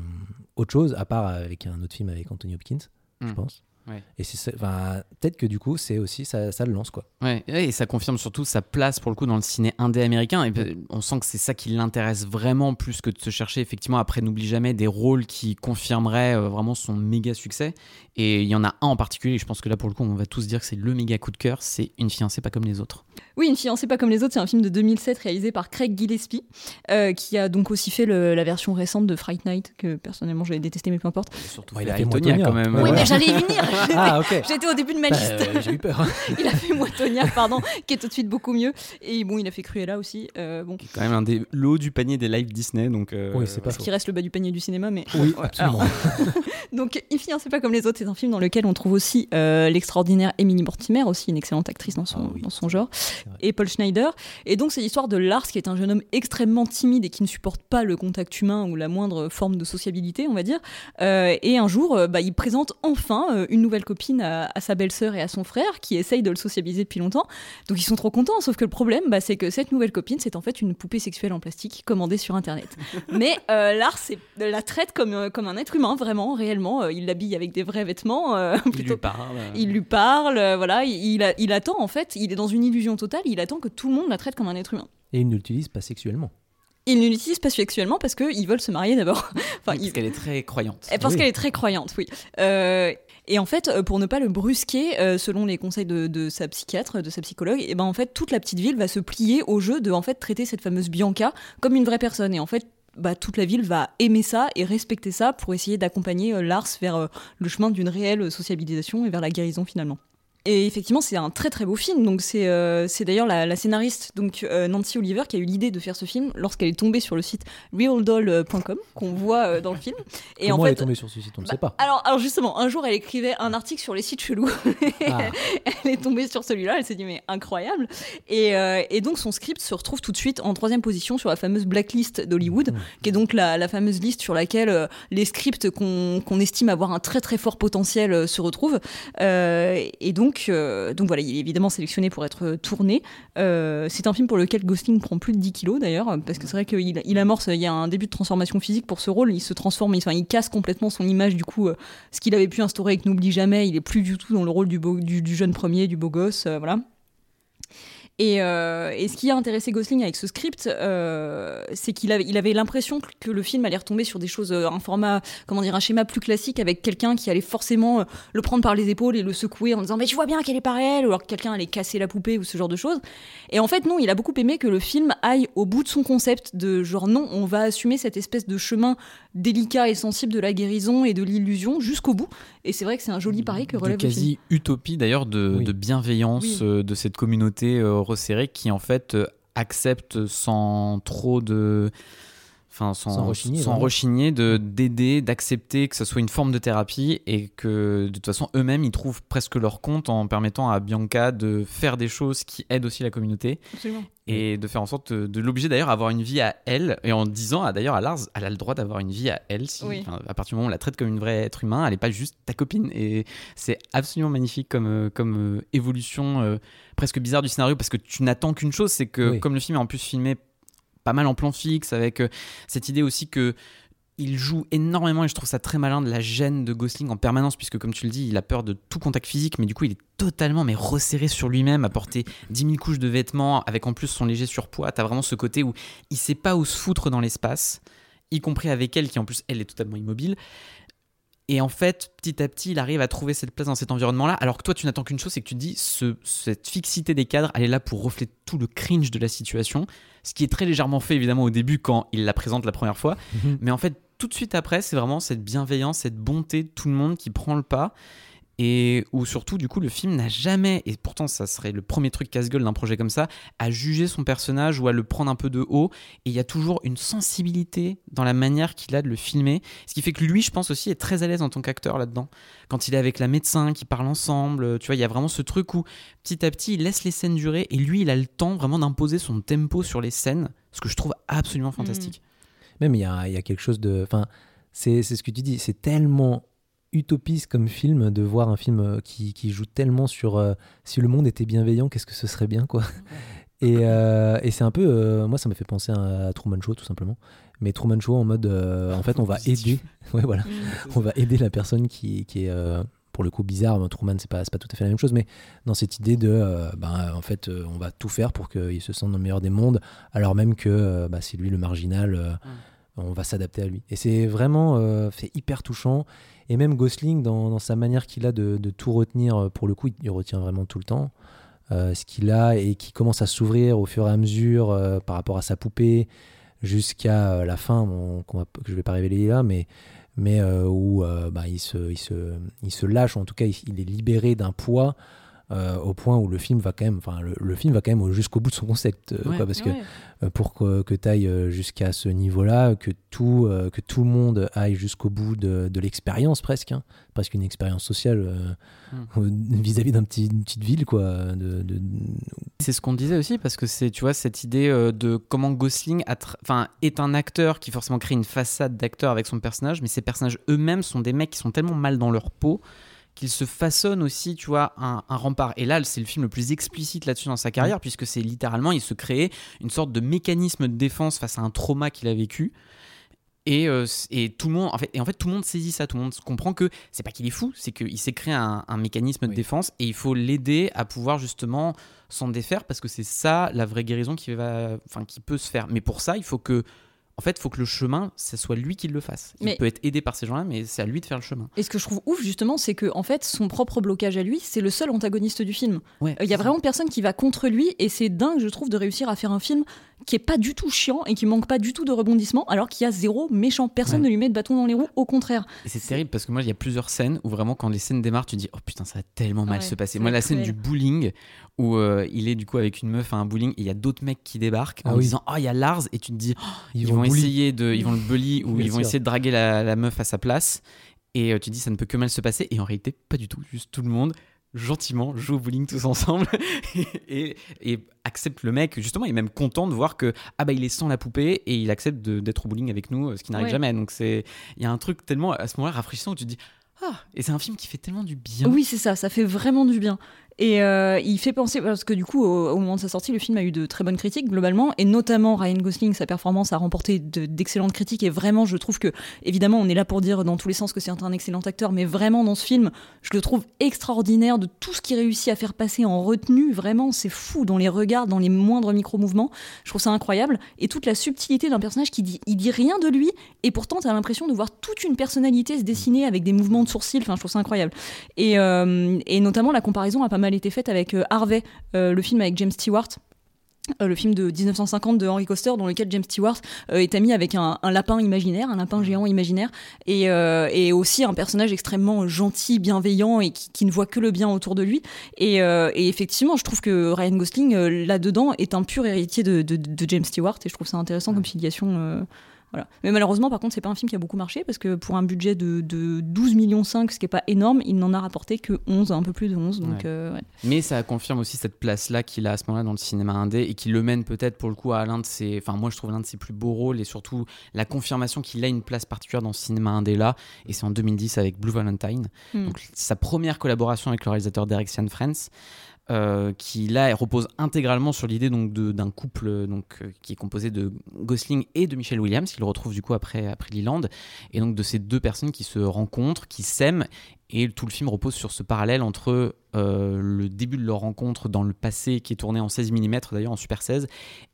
autre chose, à part avec un autre film avec Anthony Hopkins, je Mm. pense. Ouais. Et c'est enfin, peut-être que du coup, c'est aussi ça, ça le lance quoi. Ouais, et ça confirme surtout sa place pour le coup dans le ciné indé américain. Et on sent que c'est ça qui l'intéresse vraiment plus que de se chercher effectivement après n'oublie jamais des rôles qui confirmeraient euh, vraiment son méga succès. Et il y en a un en particulier. Je pense que là pour le coup on va tous dire que c'est le méga coup de cœur. C'est une fiancée pas comme les autres. Oui, Une fiancée pas comme les autres, c'est un film de 2007 réalisé par Craig Gillespie, euh, qui a donc aussi fait le- la version récente de Fright Night, que personnellement j'avais détesté, mais peu importe. surtout Ouais, il a Moitonia. quand même. Oui, ouais. mais j'allais y venir *laughs* Ah ok. J'étais au début de ma Bah, liste. euh, J'ai eu peur. *laughs* il a fait Moitonia, pardon, qui est tout de suite beaucoup mieux. Et bon, il a fait Cruella aussi. euh, bon, Qui est quand même un des haut du panier des live Disney. Donc euh, Oui, c'est pas ce qui reste le bas du panier du cinéma, mais Oui, Ouais, absolument. *laughs* Donc, Une fiancée pas comme les autres, c'est un film dans lequel on trouve aussi euh, l'extraordinaire Emily Mortimer, aussi une excellente actrice dans son, Ah oui, dans son genre, et Paul Schneider. Et donc, c'est l'histoire de Lars, qui est un jeune homme extrêmement timide et qui ne supporte pas le contact humain ou la moindre forme de sociabilité, on va dire. Euh, et un jour, euh, bah, il présente enfin euh, une nouvelle copine à, à sa belle-sœur et à son frère, qui essayent de le sociabiliser depuis longtemps. Donc, ils sont trop contents, sauf que le problème, bah, c'est que cette nouvelle copine, c'est en fait une poupée sexuelle en plastique commandée sur Internet. *laughs* Mais euh, Lars c'est- la traite comme, euh, comme un être humain, vraiment, réellement. Euh, il l'habille avec des vrais vêtements. euh, il plutôt. lui parle. Il lui parle, voilà, il, il a- il attend en fait, il est dans une illusion totale, il attend que tout le monde la traite comme un être humain. Et il ne l'utilise pas sexuellement. Il ne l'utilise pas sexuellement parce qu'ils veulent se marier d'abord. *laughs* enfin, Oui, ils- parce qu'elle est très croyante. et parce Oui. qu'elle est très croyante, oui. Euh, et en fait, euh, pour ne pas le brusquer, euh, selon les conseils de, sa psychiatre, de sa psychologue, et ben en fait, toute la petite ville va se plier au jeu de en fait traiter cette fameuse Bianca comme une vraie personne. Et en fait, bah, toute la ville va aimer ça et respecter ça pour essayer d'accompagner euh, Lars vers le chemin d'une réelle sociabilisation et vers la guérison finalement. Et effectivement, c'est un très très beau film. Donc c'est euh, d'ailleurs la, la scénariste donc euh, Nancy Oliver qui a eu l'idée de faire ce film lorsqu'elle est tombée sur le site realdoll.com qu'on voit euh, dans le film. Et Comment en elle est tombée sur ce site On ne bah, sait pas. alors, alors justement, un jour, elle écrivait un article sur les sites chelous. *laughs* Ah. elle est tombée sur celui-là, elle s'est dit mais incroyable. Et, euh, et donc son script se retrouve tout de suite en troisième position sur la fameuse blacklist d'Hollywood, Mmh. qui est donc la, la fameuse liste sur laquelle les scripts qu'on qu'on estime avoir un très très fort potentiel se retrouvent. Et donc, euh, donc voilà, il est évidemment sélectionné pour être tourné. Euh, c'est un film pour lequel Gosling prend plus de 10 kilos d'ailleurs, parce que c'est vrai qu'il il amorce, il y a un début de transformation physique pour ce rôle, il se transforme, il, enfin, il casse complètement son image du coup, euh, ce qu'il avait pu instaurer avec N'oublie jamais, il est plus du tout dans le rôle du, beau- du, du jeune premier, du beau gosse, voilà. Et, euh, et ce qui a intéressé Gosling avec ce script, euh, c'est qu'il avait, l'impression que- le film allait retomber sur des choses, euh, un format, comment dire, un schéma plus classique avec quelqu'un qui allait forcément le prendre par les épaules et le secouer en disant mais tu vois bien qu'elle est pas ou alors que quelqu'un allait casser la poupée ou ce genre de choses. Et en fait non, il a beaucoup aimé que le film aille au bout de son concept de genre non, on va assumer cette espèce de chemin délicat et sensible de la guérison et de l'illusion jusqu'au bout. Et c'est vrai que c'est un joli pari que de relève le film. quasi utopie d'ailleurs de, Oui. de bienveillance Oui. euh, de cette communauté euh, resserrée qui en fait euh, accepte sans trop de enfin sans, Sans rechigner, sans vraiment. rechigner de d'aider d'accepter que ce soit une forme de thérapie et que de toute façon eux-mêmes ils trouvent presque leur compte en permettant à Bianca de faire des choses qui aident aussi la communauté Absolument. Et de faire en sorte de, de l'obliger d'ailleurs à avoir une vie à elle et en disant à- d'ailleurs à Lars elle a le droit d'avoir une vie à elle si, Oui. à partir du moment où on la traite comme une vraie être humain elle n'est pas juste ta copine et c'est absolument magnifique comme, euh, comme euh, évolution euh, presque bizarre du scénario parce que tu n'attends qu'une chose c'est que Oui. comme le film est en plus filmé pas mal en plan fixe avec euh, cette idée aussi que il joue énormément et je trouve ça très malin de la gêne de Gosling en permanence puisque comme tu le dis il a peur de tout contact physique mais du coup il est totalement mais resserré sur lui-même à porter 10 000 couches de vêtements avec en plus son léger surpoids. T'as vraiment ce côté où il sait pas où se foutre dans l'espace y compris avec elle qui en plus elle est totalement immobile. Et en fait, petit à petit, il arrive à trouver cette place dans cet environnement-là, alors que toi, tu n'attends qu'une chose, c'est que tu te dis, ce, cette fixité des cadres, elle est là pour refléter tout le cringe de la situation, ce qui est très légèrement fait évidemment au début quand il la présente la première fois, Mhm. mais en fait, tout de suite après, c'est vraiment cette bienveillance, cette bonté de tout le monde qui prend le pas. Et où surtout, du coup, le film n'a jamais, et pourtant ça serait le premier truc casse-gueule d'un projet comme ça, à juger son personnage ou à le prendre un peu de haut. Et il y a toujours une sensibilité dans la manière qu'il a de le filmer. Ce qui fait que lui, je pense aussi, est très à l'aise en tant qu'acteur là-dedans. Quand il est avec la médecin, qui parlent ensemble, tu vois, il y a vraiment ce truc où petit à petit, il laisse les scènes durer et lui, il a le temps vraiment d'imposer son tempo sur les scènes, ce que je trouve absolument fantastique. Même il y a, il y a quelque chose de. Enfin, c'est ce que tu dis. C'est tellement utopiste comme film de voir un film euh, qui, qui joue tellement sur euh, si le monde était bienveillant, qu'est-ce que ce serait bien, quoi. Et, euh, et c'est un peu, euh, moi ça m'a fait penser à, Truman Show tout simplement. Mais Truman Show en mode, en fait on va aider, *laughs* ouais voilà, on va aider la personne qui, qui est pour le coup bizarre. Truman c'est pas, pas tout à fait la même chose, mais dans cette idée de, ben, en fait on va tout faire pour qu'il se sente dans le meilleur des mondes, alors même que bah, c'est lui le marginal, on va s'adapter à lui. Et c'est vraiment, c'est hyper touchant. Et même Gosling dans, dans sa manière qu'il a de, de, tout retenir, pour le coup il retient vraiment tout le temps. Euh, ce qu'il a et qui commence à s'ouvrir au fur et à mesure euh, par rapport à sa poupée jusqu'à euh, la fin, que je ne vais pas révéler là, mais, mais où bah, il, se, il, se, il se lâche, en tout cas il est libéré d'un poids euh, au point où le film va quand même, enfin le, film va quand même jusqu'au bout de son concept, euh, parce que euh, pour que, que tu ailles jusqu'à ce niveau-là, que tout, que tout le monde aille jusqu'au bout de, de l'expérience presque, hein, presque une expérience sociale hmm. vis-à-vis d'une petit, petite ville, quoi. De, C'est ce qu'on disait aussi, parce que c'est, tu vois, cette idée de comment Gosling enfin, est un acteur qui forcément crée une façade d'acteur avec son personnage, mais ces personnages eux-mêmes sont des mecs qui sont tellement mal dans leur peau qu'il se façonne aussi, tu vois, un, rempart. Et là, c'est le film le plus explicite là-dessus dans sa carrière, puisque c'est littéralement, il se crée une sorte de mécanisme de défense face à un trauma qu'il a vécu. Et, euh, et, tout le monde, en fait, et en fait, tout le monde saisit ça, tout le monde comprend que c'est pas qu'il est fou, c'est qu'il s'est créé un, mécanisme de défense et il faut l'aider à pouvoir justement s'en défaire parce que c'est ça la vraie guérison qui, va, enfin, qui peut se faire. Mais pour ça, il faut que en fait, il faut que le chemin, ce soit lui qui le fasse. Il peut être aidé par ces gens-là, mais c'est à lui de faire le chemin. Et ce que je trouve ouf, justement, c'est que en fait, son propre blocage à lui, c'est le seul antagoniste du film. Il y a vraiment personne qui va contre lui, et c'est dingue, je trouve, de réussir à faire un film qui est pas du tout chiant et qui manque pas du tout de rebondissement, alors qu'il y a zéro méchant. Personne ne lui met de bâton dans les roues, au contraire. c'est terrible parce que moi, il y a plusieurs scènes où vraiment, quand les scènes démarrent, tu dis oh putain, ça va tellement mal se passer. Moi, la scène du bowling où euh, il est du coup avec une meuf à un bowling et il y a d'autres mecs qui débarquent en ah disant oh il y a Lars et tu te dis oh, ils, vont, essayer de ils vont le bully ou *laughs* ils vont essayer de draguer la, meuf à sa place. Et euh, tu te dis ça ne peut que mal se passer. Et en réalité pas du tout. Juste tout le monde gentiment joue au bowling tous ensemble *laughs* et, accepte le mec justement il est même content de voir que ah bah il est sans la poupée et il accepte d'être au bowling avec nous ce qui n'arrive jamais donc c'est il y a un truc tellement à ce moment-là rafraîchissant où tu te dis ah, et c'est un film qui fait tellement du bien. Oui, c'est ça, ça fait vraiment du bien. Et euh, il fait penser, parce que du coup, au, moment de sa sortie, le film a eu de très bonnes critiques globalement, et notamment Ryan Gosling, sa performance a remporté d'excellentes critiques, et vraiment, je trouve que, évidemment, on est là pour dire dans tous les sens que c'est un excellent acteur, mais vraiment, dans ce film, je le trouve extraordinaire de tout ce qu'il réussit à faire passer en retenue, vraiment, c'est fou, dans les regards, dans les moindres micro-mouvements, je trouve ça incroyable, et toute la subtilité d'un personnage qui dit, il dit rien de lui, et pourtant, tu as l'impression de voir toute une personnalité se dessiner avec des mouvements de sourcils, enfin, je trouve ça incroyable. Et, euh, et notamment, la comparaison a pas mal elle était faite avec euh, Harvey, euh, le film avec James Stewart. Euh, le film de 1950 de Henry Coster dans lequel James Stewart est ami avec un, lapin imaginaire, un lapin géant imaginaire, et, aussi un personnage extrêmement gentil, bienveillant et qui, ne voit que le bien autour de lui. Et, effectivement, je trouve que Ryan Gosling, là-dedans, est un pur héritier de, James Stewart, et je trouve ça intéressant comme filiation mais malheureusement, par contre, c'est pas un film qui a beaucoup marché parce que pour un budget de, 12 millions 5, ce qui est pas énorme, il n'en a rapporté que 11, un peu plus de 11. Donc, euh, Mais ça confirme aussi cette place-là qu'il a à ce moment-là dans le cinéma indé et qui le mène peut-être pour le coup à l'un de ses, enfin moi je trouve l'un de ses plus beaux rôles et surtout la confirmation qu'il a une place particulière dans ce cinéma indé là. Et c'est en 2010 avec Blue Valentine, hmm. donc sa première collaboration avec le réalisateur Derek Sian Friends. Euh, qui là repose intégralement sur l'idée donc d'un couple donc euh, qui est composé de Gosling et de Michelle Williams qu'il retrouve du coup après après et donc de ces deux personnes qui se rencontrent qui s'aiment. Et tout le film repose sur ce parallèle entre euh, le début de leur rencontre dans le passé qui est tourné en 16 mm d'ailleurs en Super 16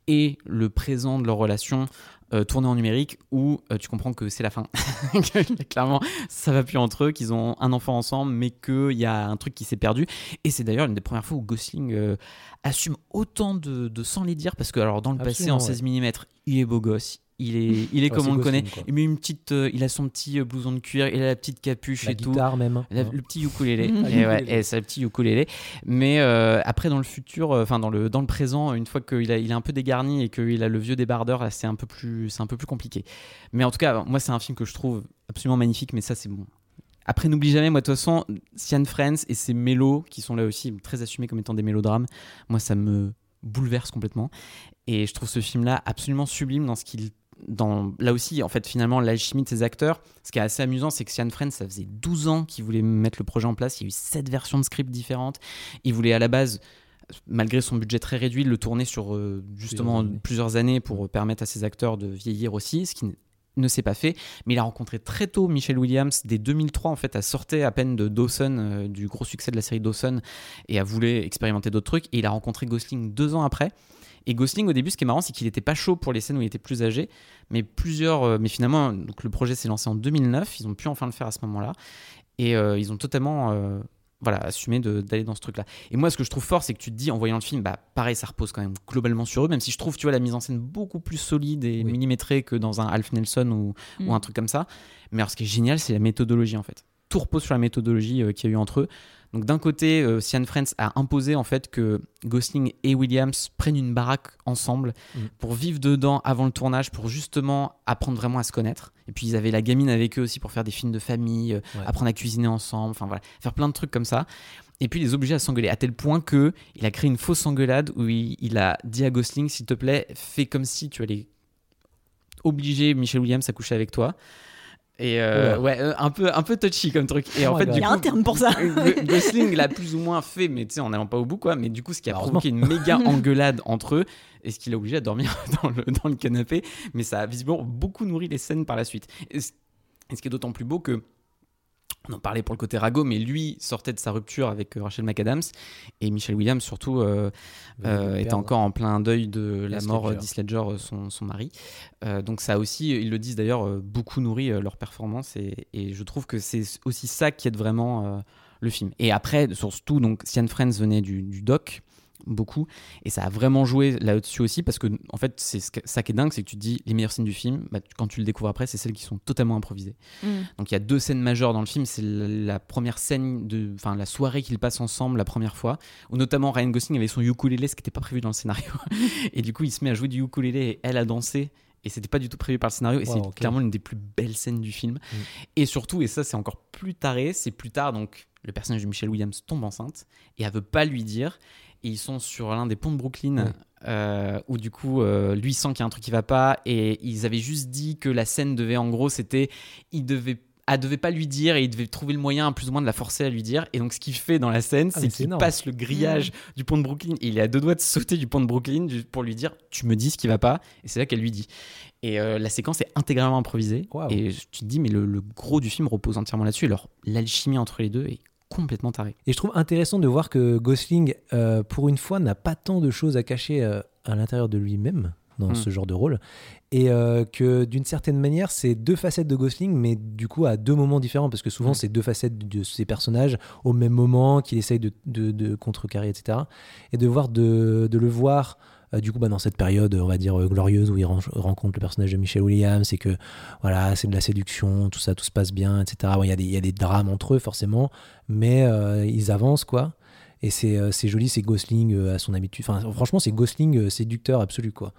et le présent de leur relation euh, tourné en numérique où euh, tu comprends que c'est la fin. *laughs* Clairement, ça va plus entre eux, qu'ils ont un enfant ensemble, mais qu'il y a un truc qui s'est perdu. Et c'est d'ailleurs une des premières fois où Gosling euh, assume autant de, de sans les dire, parce que alors dans le passé, en 16 mm, il est beau gosse, il est, il est comme on le connaît. Il met une petite, euh, il a son petit euh, blouson de cuir, il a la petite capuche la et guitare tout. même. le petit ukulélé. *laughs* et ouais, et c'est le petit ukulélé. Mais euh, après dans le futur, enfin dans le dans le présent, une fois qu'il a, il est un peu dégarni et qu'il a le vieux débardeur, c'est un peu plus, c'est un peu plus compliqué. Mais en tout cas, moi c'est un film que je trouve absolument magnifique. Mais ça c'est bon. Après, n'oublie jamais, moi, de toute façon, Sian Friends et ses mélos, qui sont là aussi très assumés comme étant des mélodrames, moi, ça me bouleverse complètement. Et je trouve ce film-là absolument sublime dans ce qu'il là aussi, en fait, finalement, l'alchimie de ces acteurs, ce qui est assez amusant, c'est que Sian Friends, ça faisait 12 ans qu'il voulait mettre le projet en place. Il y a eu 7 versions de script différentes. Il voulait à la base malgré son budget très réduit, le tourner sur euh, justement Plusieurs années. plusieurs années pour permettre à ses acteurs de vieillir aussi, ce qui ne s'est pas fait. Mais il a rencontré très tôt Michelle Williams, dès 2003 en fait, a sorti à peine de Dawson, euh, du gros succès de la série Dawson, et a voulu expérimenter d'autres trucs. Et il a rencontré Gosling deux ans après. Et Gosling, au début, ce qui est marrant, c'est qu'il n'était pas chaud pour les scènes où il était plus âgé, mais plusieurs. euh, mais finalement, donc le projet s'est lancé en 2009. Ils ont pu enfin le faire à ce moment-là, et euh, ils ont totalement. euh, voilà, assumé d'aller dans ce truc-là. Et moi, ce que je trouve fort, c'est que tu te dis, en voyant le film, bah, pareil, ça repose quand même globalement sur eux, même si je trouve, tu vois, la mise en scène beaucoup plus solide et Oui. millimétrée que dans un Alf Nelson ou, Mm. ou un truc comme ça. Mais alors, ce qui est génial, c'est la méthodologie, en fait. Tout repose sur la méthodologie euh, qu'il y a eu entre eux. Donc, d'un côté, euh, Sian Friends a imposé, en fait, que Gosling et Williams prennent une baraque ensemble Mm. pour vivre dedans avant le tournage, pour justement apprendre vraiment à se connaître. Et puis, ils avaient la gamine avec eux aussi pour faire des films de famille, euh, Ouais. apprendre à cuisiner ensemble, enfin voilà, faire plein de trucs comme ça. Et puis, il les obliger à s'engueuler, à tel point que il a créé une fausse engueulade où il, il a dit à Gosling, s'il te plaît, fais comme si tu allais obliger Michelle Williams à coucher avec toi. Et euh, ouais, euh, un peu, un peu touchy comme truc. Et en Oh fait, my du Il y a coup, un terme pour ça. Go- *laughs* Gosling l'a plus ou moins fait, mais tu sais, en n'allant pas au bout, quoi. Mais du coup, ce qui a provoqué une méga *laughs* engueulade entre eux, et ce qui l'a obligé à dormir *laughs* dans le, dans le canapé. Mais ça a visiblement beaucoup nourri les scènes par la suite. Et ce, et ce qui est d'autant plus beau que. On en parlait pour le côté ragot, mais lui sortait de sa rupture avec euh, Rachel McAdams et Michelle Williams surtout euh, euh, était encore en plein deuil de la mort Ledger. d'Heath Ledger, euh, son, son mari. Euh, donc ça a aussi, ils le disent d'ailleurs, euh, beaucoup nourri euh, leur performance et, et je trouve que c'est aussi ça qui aide vraiment euh, le film. Et après, surtout, donc Sian Friends venait du, du doc beaucoup et ça a vraiment joué là-dessus aussi parce que en fait c'est ça qui est dingue c'est que tu te dis les meilleures scènes du film bah, quand tu le découvres après c'est celles qui sont totalement improvisées Mm. donc il y a deux scènes majeures dans le film. C'est la, la première scène de, enfin la soirée qu'ils passent ensemble la première fois, où notamment Ryan Gosling avait son ukulélé, ce qui n'était pas prévu dans le scénario. *laughs* et du coup, il se met à jouer du ukulélé et elle a dansé. Et c'était pas du tout prévu par le scénario. Et Wow, c'est clairement l'une des plus belles scènes du film. Et surtout, et ça c'est encore plus taré, c'est plus tard donc le personnage de Michelle Williams tombe enceinte et elle veut pas lui dire. Et ils sont sur l'un des ponts de Brooklyn Ouais. euh, où du coup euh, lui sent qu'il y a un truc qui va pas et ils avaient juste dit que la scène devait en gros c'était il devait elle devait pas lui dire et il devait trouver le moyen plus ou moins de la forcer à lui dire. Et donc ce qu'il fait dans la scène Ah, c'est qu'il passe le grillage du pont de Brooklyn. Et il est à deux doigts de sauter du pont de Brooklyn pour lui dire tu me dis ce qui va pas et c'est là qu'elle lui dit. Et euh, la séquence est intégralement improvisée. Et tu te dis mais le, le gros du film repose entièrement là-dessus. Alors l'alchimie entre les deux est complètement tarée Et je trouve intéressant de voir que Gosling, euh, pour une fois, n'a pas tant de choses à cacher euh, à l'intérieur de lui-même dans Mm. ce genre de rôle. Et euh, que d'une certaine manière, c'est deux facettes de Gosling, mais du coup à deux moments différents, parce que souvent Mm. c'est deux facettes de ces personnages au même moment, qu'il essaye de, de- de contrecarrer, etc. Et de voir de, de le voir. Euh, du coup, bah, dans cette période, on va dire euh, glorieuse, où il ren- rencontre le personnage de Michelle Williams, et que voilà, c'est de la séduction, tout ça, tout se passe bien, etc. Bon, Il y, a des- il y a des drames entre eux, forcément, mais euh, ils avancent, quoi. Et c'est c'est joli, c'est Gosling à son habitude. Enfin, franchement, c'est Gosling séducteur absolu, quoi.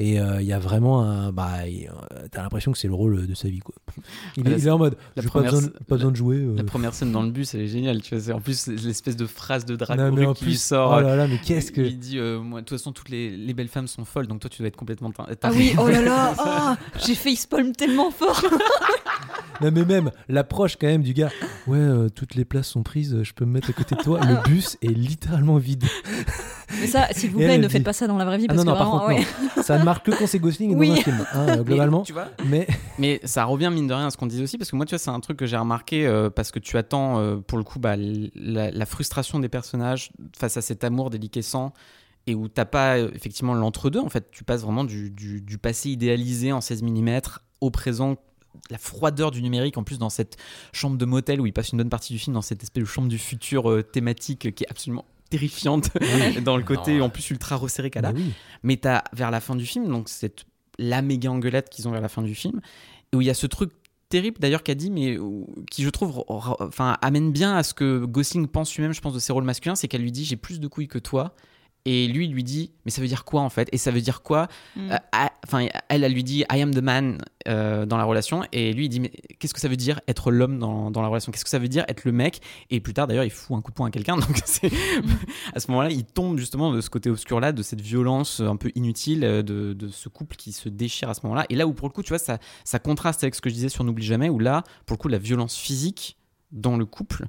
Et euh, il y a vraiment un. Bah, euh, t'as l'impression que c'est le rôle de sa vie, quoi. *laughs* Il, est, La- il est en mode. la j'ai pas première- besoin, de- pas besoin de jouer. euh. la première scène dans le bus elle est géniale tu vois c'est en plus l'espèce de phrase de Non, en qui lui plus, sort oh là là, mais qu'est-ce que. Il dit, euh, moi, de toute façon, toutes les, les belles femmes sont folles, donc toi, tu dois être complètement. Ah oui, oh là là, *laughs* ah, j'ai fait facepalm tellement fort. *laughs* Non, mais même l'approche, quand même, du gars. Ouais, euh, toutes les places sont prises, je peux me mettre à côté de toi. Le bus est littéralement vide. Mais ça, s'il vous plaît, ne dit- faites pas ça dans la vraie vie Ah parce non, non, que par vraiment, contre, ouais. Ça ne marque que quand c'est Gosling et Oui. dans un film, hein, *laughs* Mais, globalement. tu vois Mais *laughs* Mais ça revient mine de rien à ce qu'on disait aussi, parce que moi, tu vois, c'est un truc que j'ai remarqué euh, parce que tu attends, euh, pour le coup, bah, la, la frustration des personnages face à cet amour déliquescent et où t'as pas euh, effectivement l'entre-deux. En fait, tu passes vraiment du, du- du passé idéalisé en 16 mm au présent. La froideur du numérique, en plus, dans cette chambre de motel où il passe une bonne partie du film, dans cette espèce de chambre du futur euh, thématique qui est absolument terrifiante, *laughs* dans le côté Non. en plus ultra resserré qu'elle a. mais oui. Mais t'as vers la fin du film, donc c'est la méga engueulade qu'ils ont vers la fin du film, où il y a ce truc terrible d'ailleurs qu'a dit, mais qui je trouve enfin, amène bien à ce que Gosling pense lui-même, je pense, de ses rôles masculins, c'est qu'elle lui dit j'ai plus de couilles que toi. Et lui, il lui dit, mais ça veut dire quoi en fait? Et ça veut dire quoi? Mm. Euh, Enfin, elle, elle lui dit, I am the man euh, dans la relation. Et lui, il dit, mais qu'est-ce que ça veut dire être l'homme dans, dans la relation? Qu'est-ce que ça veut dire être le mec? Et plus tard, d'ailleurs, il fout un coup de poing à quelqu'un. *laughs* Donc, c'est à ce moment-là, il tombe justement de ce côté obscur-là, de cette violence un peu inutile, euh, de, de ce couple qui se déchire à ce moment-là. Et là où, pour le coup, tu vois, ça, ça contraste avec ce que je disais sur N'oublie jamais, où là, pour le coup, la violence physique dans le couple,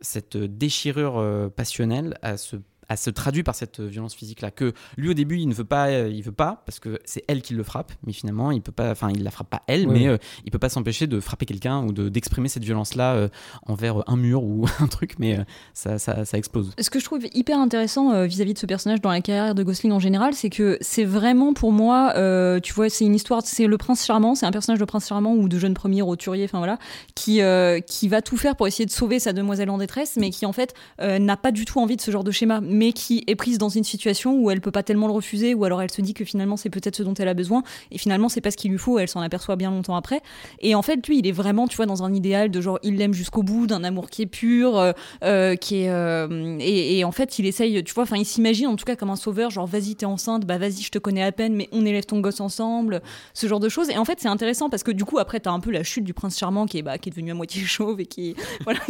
cette déchirure passionnelle, à ce elle se traduit par cette violence physique là que lui au début il ne veut pas euh, il veut pas parce que c'est elle qui le frappe mais finalement il peut pas enfin il la frappe pas elle Oui. mais euh, il peut pas s'empêcher de frapper quelqu'un ou de d'exprimer cette violence là envers un mur ou *laughs* un truc mais euh, ça, ça ça explose Ce que je trouve hyper intéressant euh, vis-à-vis de ce personnage dans la carrière de Gosling en général, c'est que c'est vraiment pour moi, euh, tu vois, c'est une histoire, c'est le prince charmant, c'est un personnage de prince charmant ou de jeune premier roturier, enfin voilà, qui, euh, qui va tout faire pour essayer de sauver sa demoiselle en détresse, mais qui en fait euh, n'a pas du tout envie de ce genre de schéma, mais qui est prise dans une situation où elle peut pas tellement le refuser, ou alors elle se dit que finalement c'est peut-être ce dont elle a besoin, et finalement c'est pas ce qu'il lui faut, elle s'en aperçoit bien longtemps après. Et en fait, lui, il est vraiment, tu vois, dans un idéal de genre, il l'aime jusqu'au bout, d'un amour qui est pur, euh, euh, qui est euh, et, et en fait il essaye tu vois enfin il s'imagine en tout cas comme un sauveur genre vas-y t'es enceinte bah vas-y je te connais à peine mais on élève ton gosse ensemble ce genre de choses et en fait c'est intéressant parce que du coup après t'as un peu la chute du prince charmant qui est bah, qui est devenu à moitié *laughs* chauve et qui voilà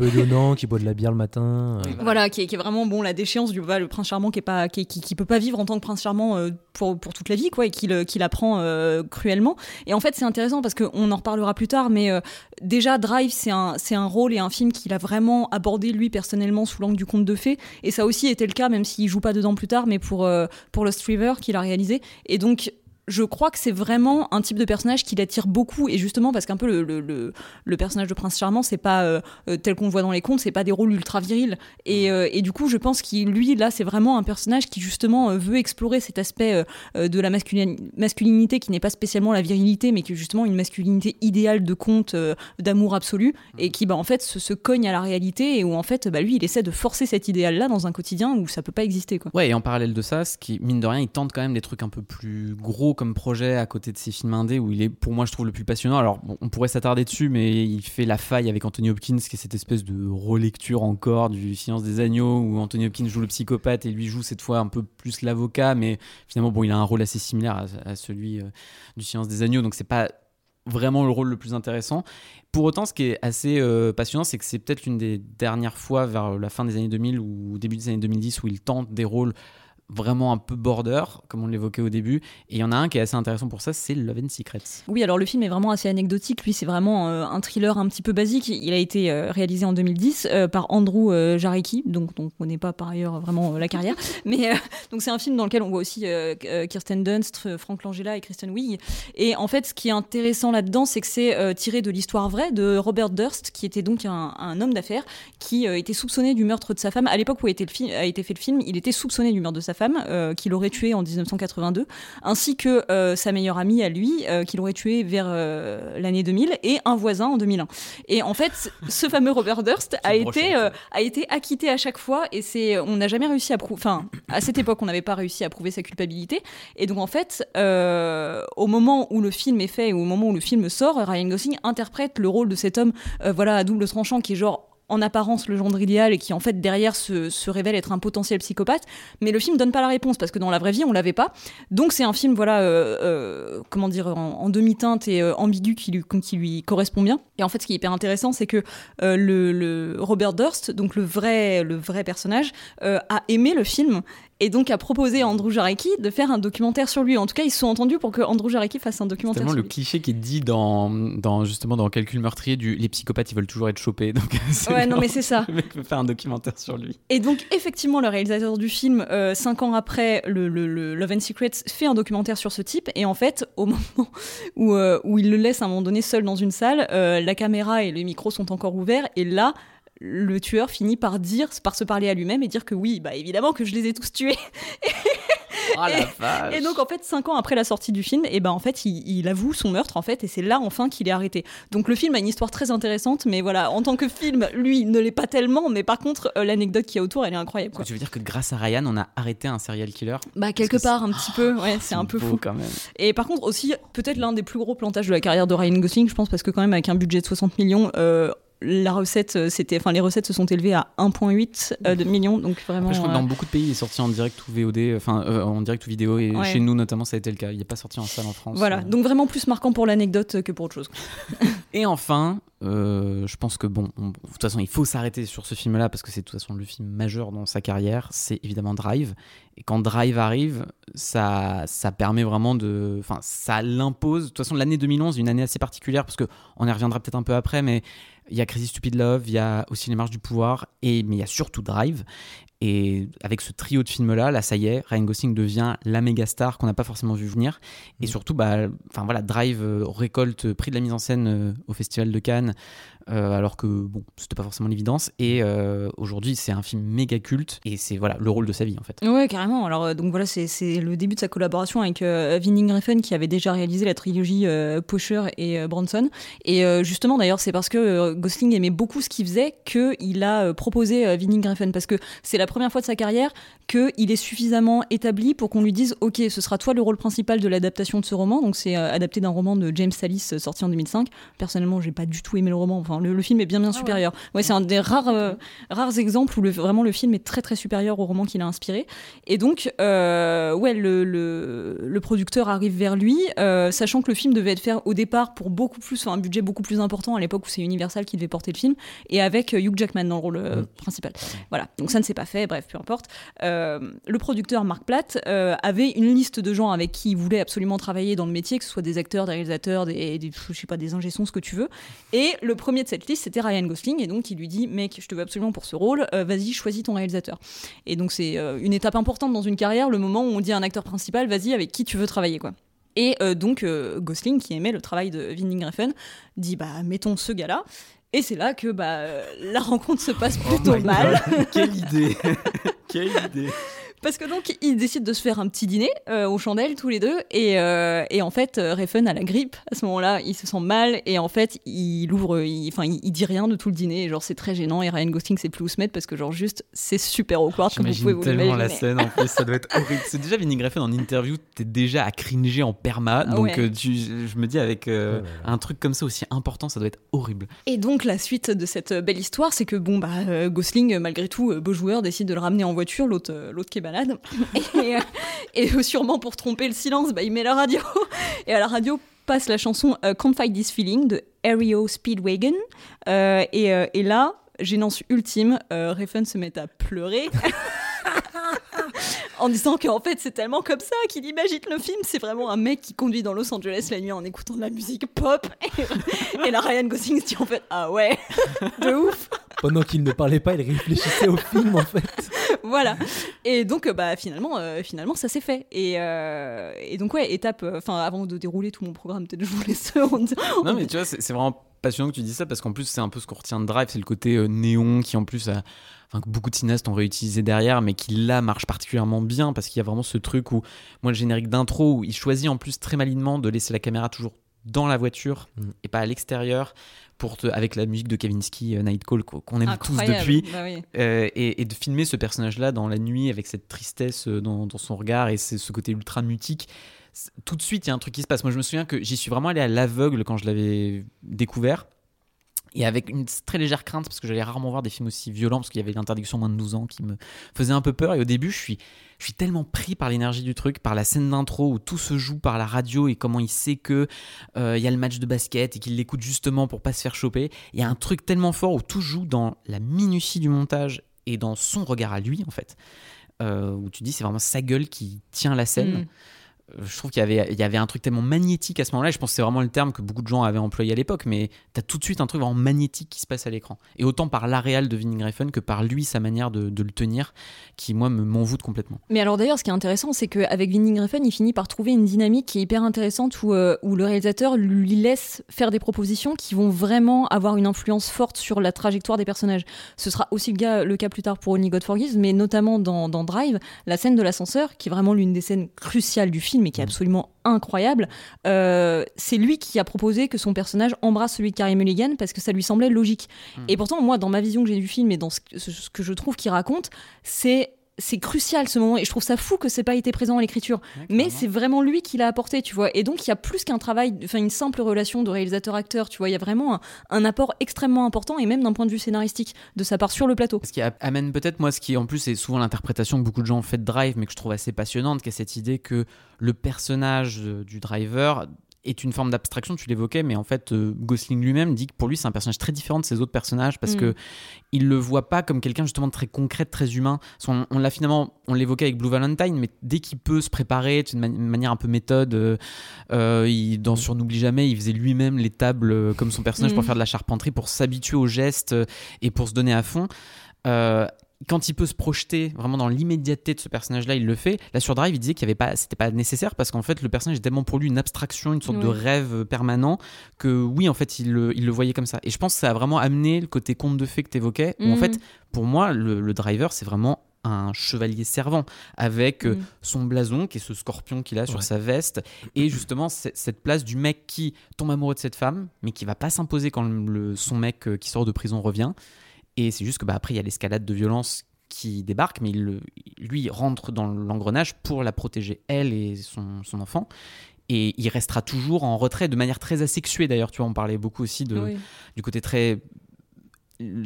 bedonnant, qui boit de la bière le matin. euh. voilà qui est, qui est vraiment bon la du bah, le prince charmant qui est pas qui, peut pas vivre en tant que prince charmant euh, pour, pour toute la vie quoi et qui le- qui l'apprend euh, cruellement. Et en fait c'est intéressant parce qu'on en reparlera plus tard mais euh, déjà Drive c'est un c'est un rôle et un film qu'il a vraiment abordé lui personnellement sous l'angle du conte de fées. Et ça aussi été le cas même s'il joue pas dedans plus tard mais pour euh, pour Lost River qu'il a réalisé. Et donc je crois que c'est vraiment un type de personnage qui l'attire beaucoup. Et justement parce qu'un peu le, le, le, le personnage de prince charmant c'est pas euh, euh, tel qu'on le voit dans les contes c'est pas des rôles ultra virils. Et, euh, et du coup je pense qu'il lui là c'est vraiment un personnage qui justement veut explorer cet aspect euh, de la masculin- masculinité qui n'est pas spécialement la virilité mais qui est justement une masculinité idéale de conte d'amour absolu. Et qui bah en fait se, se cogne à la réalité et où en fait bah lui il essaie de forcer cet idéal là dans un quotidien où ça peut pas exister quoi. Ouais, et en parallèle de ça, ce qui, mine de rien, il tente quand même des trucs un peu plus gros comme projet à côté de ses films indés où il est, pour moi, je trouve le plus passionnant. Alors, on pourrait s'attarder dessus, mais il fait La Faille avec Anthony Hopkins, qui est cette espèce de relecture encore du Silence des Agneaux où Anthony Hopkins joue le psychopathe et lui joue cette fois un peu plus l'avocat, mais finalement, bon, il a un rôle assez similaire à, à celui euh, du Silence des Agneaux, donc c'est pas vraiment le rôle le plus intéressant. Pour autant, ce qui est assez euh, passionnant, c'est que c'est peut-être l'une des dernières fois vers la fin des années 2000 ou début des années 2010 où il tente des rôles vraiment un peu border, comme on l'évoquait au début. Et il y en a un qui est assez intéressant pour ça, c'est Love and Secrets. Oui, alors le film est vraiment assez anecdotique. Lui, c'est vraiment euh, un thriller un petit peu basique. Il a été euh, réalisé en 2010 euh, par Andrew Jarecki, donc on ne connaît pas par ailleurs vraiment la carrière. *laughs* Mais donc c'est un film dans lequel on voit aussi Kirsten Dunst, Frank Langella et Kristen Wiig. Et en fait, ce qui est intéressant là-dedans, c'est que c'est tiré de l'histoire vraie de Robert Durst, qui était donc un, homme d'affaires qui était soupçonné du meurtre de sa femme. À l'époque où a été, a été fait le film, il était soupçonné du meurtre de sa femme, euh, qu'il aurait tué en 1982, ainsi que euh, sa meilleure amie à lui, euh, qu'il aurait tué vers euh, l'année 2000, et un voisin en 2001. Et en fait, *laughs* ce fameux Robert Durst a été, brochette. a été acquitté à chaque fois, et c'est, on n'a jamais réussi à prouver, enfin, à cette époque, on n'avait pas réussi à prouver sa culpabilité. Et donc, en fait, au moment où le film est fait, et au moment où le film sort, Ryan Gosling interprète le rôle de cet homme, voilà, à double tranchant, qui est genre en apparence le gendre idéal et qui en fait derrière se, révèle être un potentiel psychopathe. Mais le film donne pas la réponse parce que dans la vraie vie on l'avait pas. Donc c'est un film voilà euh, euh, comment dire en, demi-teinte et euh, ambigu qui lui, correspond bien. Et en fait ce qui est hyper intéressant c'est que le, le Robert Durst donc le vrai le vrai personnage a aimé le film et donc a proposé à Andrew Jarecki de faire un documentaire sur lui en tout cas ils se sont entendus pour que Andrew Jarecki fasse un documentaire sur le lui. cliché qui est dit dans, dans justement dans Calcul meurtrier du les psychopathes ils veulent toujours être chopés. Donc *laughs* ouais non mais c'est ça Le mec veut faire un documentaire sur lui. Et donc, effectivement, le réalisateur du film, euh, cinq ans après le, le- le Love and Secrets, fait un documentaire sur ce type. Et en fait, au *laughs* moment où, euh, où il le laisse à un moment donné seul dans une salle, euh, la caméra et les micros sont encore ouverts. Et là, le tueur finit par dire, par se parler à lui-même et dire que oui, bah évidemment que je les ai tous tués. Oh la vache. Et donc en fait, cinq ans après la sortie du film, et ben en fait, il, il avoue son meurtre en fait, et c'est là enfin qu'il est arrêté. Donc le film a une histoire très intéressante, mais voilà, en tant que film, lui ne l'est pas tellement, mais par contre euh, l'anecdote qu'il y a autour, elle est incroyable. Quoi. Tu veux dire que grâce à Ryan, on a arrêté un serial killer? Bah quelque part un petit peu, ouais, c'est un peu fou. quand même. Et par contre aussi peut-être l'un des plus gros plantages de la carrière de Ryan Gosling, je pense parce que quand même avec un budget de 60 millions, euh, la recette euh, c'était, enfin les recettes se sont élevées à 1,8 euh, de millions, donc vraiment. Après, je crois que euh, dans beaucoup de pays, il est sorti en direct ou VOD, enfin euh, en direct ou vidéo, et Ouais. chez nous notamment, ça a été le cas. Il n'est pas sorti en salle en France. Voilà, donc vraiment plus marquant pour l'anecdote que pour autre chose. *laughs* Et enfin, je pense que bon, on- de toute façon, il faut s'arrêter sur ce film-là parce que c'est de toute façon le film majeur dans sa carrière. C'est évidemment Drive. Et quand Drive arrive, ça, ça permet vraiment de, enfin, ça l'impose. De toute façon, l'année 2011, une année assez particulière parce que on y reviendra peut-être un peu après, mais il y a Crazy Stupid Love, il y a aussi Les Marches du Pouvoir, et mais il y a surtout Drive. Et avec ce trio de films-là, là, ça y est, Ryan Gosling devient la méga star qu'on n'a pas forcément vu venir. Et Mm. surtout, bah, enfin voilà, Drive euh, récolte prix de la mise en scène euh, au Festival de Cannes, euh, alors que bon, c'était pas forcément l'évidence. Et euh, aujourd'hui, c'est un film méga culte et c'est voilà le rôle de sa vie en fait. Ouais, carrément. Alors, euh, donc voilà, c'est le début de sa collaboration avec euh, Vinnie Griffin qui avait déjà réalisé la trilogie euh, Pocher et euh, Bronson. Et euh, justement, d'ailleurs, c'est parce que euh, Gosling aimait beaucoup ce qu'il faisait qu'il a euh, proposé euh, Vinnie Griffin. Parce que c'est la première fois de sa carrière qu'il est suffisamment établi pour qu'on lui dise Ok, ce sera toi le rôle principal de l'adaptation de ce roman. Donc, c'est euh, adapté d'un roman de James Tallis euh, sorti en 2005. Personnellement, j'ai pas du tout aimé le roman. Enfin, le, le film est bien, bien supérieur. Ouais, c'est un des rares, euh, rares exemples où le, vraiment le film est très, très supérieur au roman qu'il a inspiré. Et donc, euh, ouais, le, le, le producteur arrive vers lui, sachant que le film devait être fait au départ pour beaucoup plus, enfin, un budget beaucoup plus important à l'époque où c'est Universal qui devait porter le film, et avec Hugh Jackman dans le rôle principal. Voilà, donc ça ne s'est pas fait, bref, peu importe. Euh, le producteur Mark Platt euh, avait une liste de gens avec qui il voulait absolument travailler dans le métier, que ce soit des acteurs, des réalisateurs, des, des- je sais pas, des ingé-sons, ce que tu veux. Et le premier de cette liste, c'était Ryan Gosling, et donc il lui dit, mec, je te veux absolument pour ce rôle, euh, vas-y, choisis ton réalisateur. Et donc c'est une étape importante dans une carrière, le moment où on dit à un acteur principal, vas-y, avec qui tu veux travailler, quoi. Et donc Gosling, qui aimait le travail de Vinnie Griffin, dit, bah mettons ce gars-là. Et c'est là que bah, euh, la rencontre se passe plutôt mal. Quelle idée *laughs* Quelle idée Parce que donc, ils décident de se faire un petit dîner euh, aux chandelles, tous les deux. Et, euh, et en fait, euh, Refn a la grippe. À ce moment-là, il se sent mal. Et en fait, il ouvre, enfin, il, il dit rien de tout le dîner. Et genre, c'est très gênant. Et Ryan Gosling sait plus où se mettre parce que, genre, juste, c'est super awkward, comme vous pouvez vous tellement la scène en plus, ça doit être horrible. C'est déjà Vinnie Griffin en interview, t'es déjà à cringer en perma, Ah donc ouais. euh, tu- je me dis avec euh, Oh un truc comme ça aussi important, ça doit être horrible. Et donc, la suite de cette belle histoire, c'est que, bon, bah, Gosling, malgré tout, beau joueur, décide de le ramener en voiture, l'autre l'autre qui est et, euh, euh, sûrement pour tromper le silence, bah, il met la radio. Et à la radio passe la chanson euh, Can't Fight This Feeling de Aereo Speedwagon. Et, là, gênance ultime, euh, se met à pleurer. *laughs* en disant qu'en fait c'est tellement comme ça qu'il imagine le film c'est vraiment un mec qui conduit dans Los Angeles la nuit en écoutant de la musique pop et, et là Ryan Gosling se dit en fait ah ouais *laughs* de ouf Pendant qu'il ne parlait pas, il réfléchissait au film en fait. *laughs* voilà. Et donc euh, bah finalement euh, finalement ça s'est fait. Et, euh, et donc ouais étape euh, enfin avant de dérouler tout mon programme peut-être je vous laisse Non, mais tu vois, c'est vraiment passionnant que tu dis ça parce qu'en plus, c'est un peu ce qu'on retient de Drive, c'est le côté euh, néon qui, en plus, a- enfin, que beaucoup de cinéastes ont réutilisé derrière, mais qui là marche particulièrement bien parce qu'il y a vraiment ce truc où, moi, le générique d'intro, où il choisit en plus très malinement de laisser la caméra toujours dans la voiture Mm. et pas à l'extérieur. Pour te, avec la musique de Kavinsky, euh, Nightcall, qu'on qu'on aime tous depuis, Bah oui. euh, et, et de filmer ce personnage-là dans la nuit avec cette tristesse euh, dans, dans son regard et c'est ce côté ultra mutique. Tout de suite, il y a un truc qui se passe. Moi, je me souviens que j'y suis vraiment allé à l'aveugle quand je l'avais découvert. Et avec une très légère crainte, parce que j'allais rarement voir des films aussi violents, parce qu'il y avait l'interdiction moins de 12 ans qui me faisait un peu peur. Et au début, je suis, je suis tellement pris par l'énergie du truc, par la scène d'intro où tout se joue par la radio et comment il sait que euh, y a le match de basket et qu'il l'écoute justement pour pas se faire choper. Il y a un truc tellement fort où tout joue dans la minutie du montage et dans son regard à lui, en fait. Euh, où tu dis c'est vraiment sa gueule qui tient la scène. Mm. Je trouve qu'il y avait, un truc tellement magnétique à ce moment-là. Je pense que c'est vraiment le terme que beaucoup de gens avaient employé à l'époque, mais tu as tout de suite un truc vraiment magnétique qui se passe à l'écran. Et autant par l'aréal de Vinnie Griffin que par lui, sa manière de, le tenir, qui moi me m'envoûte complètement. Mais alors d'ailleurs, ce qui est intéressant, c'est qu'avec Vinnie Griffin, il finit par trouver une dynamique qui est hyper intéressante où, euh, où le réalisateur lui laisse faire des propositions qui vont vraiment avoir une influence forte sur la trajectoire des personnages. Ce sera aussi le, cas- plus tard pour Only God Forgives, mais notamment dans Drive, la scène de l'ascenseur, qui est vraiment l'une des scènes cruciales du film et qui est absolument incroyable. euh, c'est lui qui a proposé que son personnage embrasse celui de Carey Mulligan parce que ça lui semblait logique. Et pourtant, moi, dans ma vision que j'ai du film et dans ce, ce- ce que je trouve qu'il raconte, c'est c'est crucial ce moment et je trouve ça fou que c'est pas été présent à l'écriture. Mais c'est vraiment lui qui l'a apporté tu vois. Et donc il y a plus qu'un travail enfin une simple relation de réalisateur acteur tu vois. Il y a vraiment un, un apport extrêmement important et même d'un point de vue scénaristique de sa part sur le plateau. Ce qui amène peut-être, moi, ce qui en plus est souvent l'interprétation que beaucoup de gens ont fait de Drive, mais que je trouve assez passionnante, qui est cette idée que le personnage du driver est une forme d'abstraction, tu l'évoquais, mais en fait, euh, Gosling lui-même dit que pour lui, c'est un personnage très différent de ses autres personnages parce Mm. que il le voit pas comme quelqu'un justement de très concret, de très humain. On, l'a finalement, on l'évoquait avec Blue Valentine, mais dès qu'il peut se préparer d'une mani- manière un peu méthode, euh, euh, il, dans Sur N'oublie jamais, il faisait lui-même les tables comme son personnage pour Mm. faire de la charpenterie, pour s'habituer aux gestes et pour se donner à fond. Euh, quand il peut se projeter vraiment dans l'immédiateté de ce personnage-là, il le fait. Là sur Drive, il disait qu'il y avait pas, c'était pas nécessaire parce qu'en fait le personnage est tellement pour lui une abstraction, une sorte de rêve permanent que oui, en fait, il le, il le voyait comme ça. Et je pense que ça a vraiment amené le côté conte de fées que tu évoquais. Où en Mhm. fait, pour moi, le, le driver, c'est vraiment un chevalier servant avec euh, Mhm. son blason qui est ce scorpion qu'il a sur Ouais. sa veste et justement cette place du mec qui tombe amoureux de cette femme mais qui va pas s'imposer quand le, son mec euh, qui sort de prison revient et c'est juste que bah, après il y a l'escalade de violence qui débarque mais il, lui rentre dans l'engrenage pour la protéger elle et son, son enfant et il restera toujours en retrait de manière très asexuée d'ailleurs tu vois on parlait beaucoup aussi de, Oui. du côté très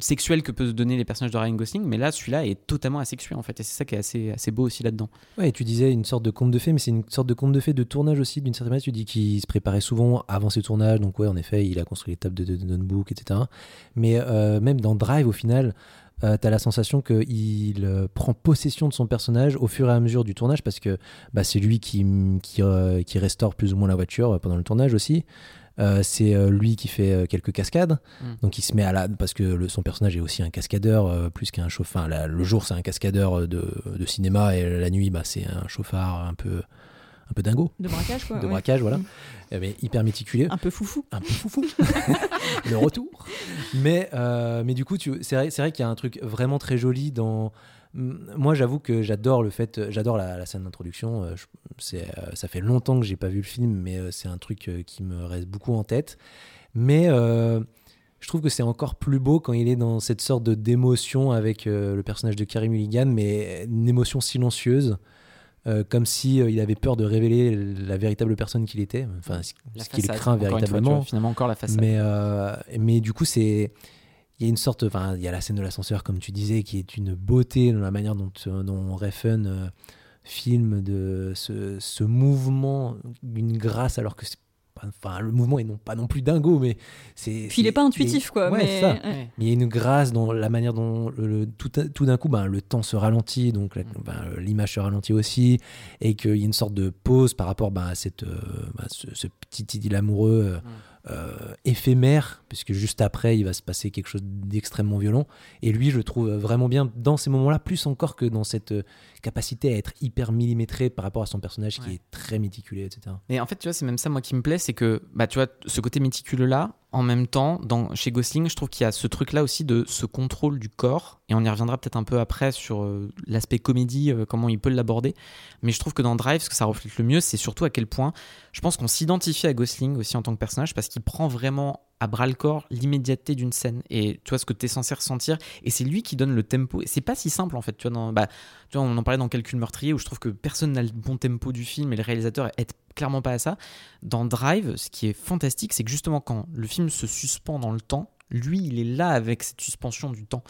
sexuel que peuvent se donner les personnages de Ryan Gosling mais là celui-là est totalement asexué en fait et c'est ça qui est assez, assez beau aussi là-dedans Ouais, et tu disais une sorte de conte de fées, mais c'est une sorte de conte de fées de tournage aussi, d'une certaine manière. Tu dis qu'il se préparait souvent avant ses tournages, donc ouais, en effet, il a construit les tables de, de, de notebook, etc. Mais euh, même dans Drive, au final, euh, t'as la sensation qu'il euh, prend possession de son personnage au fur et à mesure du tournage, parce que bah, c'est lui qui, qui, restaure plus ou moins la voiture pendant le tournage aussi. Euh, c'est euh, lui qui fait euh, quelques cascades, Mm. donc il se met à la parce que le- son personnage est aussi un cascadeur euh, plus qu'un chauffeur. Enfin, le jour c'est un cascadeur de, de cinéma et la nuit bah, c'est un chauffard un peu un peu dingo De braquage, quoi. de ouais. braquage, voilà, Mm. Eh ben, hyper méticuleux, Un peu foufou. un peu foufou, *laughs* le retour. Mais euh, mais du coup tu- c'est vrai c'est vrai qu'il y a un truc vraiment très joli dans moi, j'avoue que j'adore le fait, j'adore la, la scène d'introduction. euh, C'est, euh, ça fait longtemps que j'ai pas vu le film, mais euh, c'est un truc euh, qui me reste beaucoup en tête. Mais euh, je trouve que c'est encore plus beau quand il est dans cette sorte de d'émotion avec euh, le personnage de Carey Mulligan, mais une émotion silencieuse, euh, comme si euh, il avait peur de révéler la véritable personne qu'il était, enfin ce, qu'il craint fois, véritablement. vois, finalement encore la façade Mais, euh, mais du coup, c'est. Il y a une sorte. Enfin, il y a la scène de l'ascenseur, comme tu disais, qui est une beauté dans la manière dont, dont Refn euh, filme de ce, ce mouvement, une grâce, alors que Enfin, le mouvement est non, pas non plus dingo, mais c'est. Puis il est pas intuitif, quoi. Ouais, mais... c'est ça. ouais. Ouais. Mais il y a une grâce dans la manière dont le, le- tout, tout d'un coup ben, le temps se ralentit, donc la- ben, l'image se ralentit aussi, et qu'il y a une sorte de pause par rapport ben, à cette, euh, ben, ce, ce petit idylle amoureux euh, euh, éphémère, puisque juste après il va se passer quelque chose d'extrêmement violent. Et lui, je trouve vraiment bien dans ces moments-là, plus encore que dans cette capacité à être hyper millimétré par rapport à son personnage qui est très méticulé, etc. Et en fait, tu vois, c'est même ça, moi, qui me plaît, c'est que, bah, tu vois, ce côté méticuleux-là, en même temps, dans, chez Gosling, je trouve qu'il y a ce truc-là aussi de ce contrôle du corps, et on y reviendra peut-être un peu après sur euh, l'aspect comédie, euh, comment il peut l'aborder, mais je trouve que dans Drive, ce que ça reflète le mieux, c'est surtout à quel point, je pense qu'on s'identifie à Gosling aussi en tant que personnage, parce qu'il prend vraiment à bras le corps l'immédiateté d'une scène. Et tu vois ce que tu es censé ressentir. Et c'est lui qui donne le tempo. Et c'est pas si simple en fait. Tu vois, bah, tu on en parlait dans Calcul meurtrier où je trouve que personne n'a le bon tempo du film et le réalisateur aide clairement pas à ça. Dans Drive ce qui est fantastique c'est que justement quand le film se suspend dans le temps lui il est là avec cette suspension du temps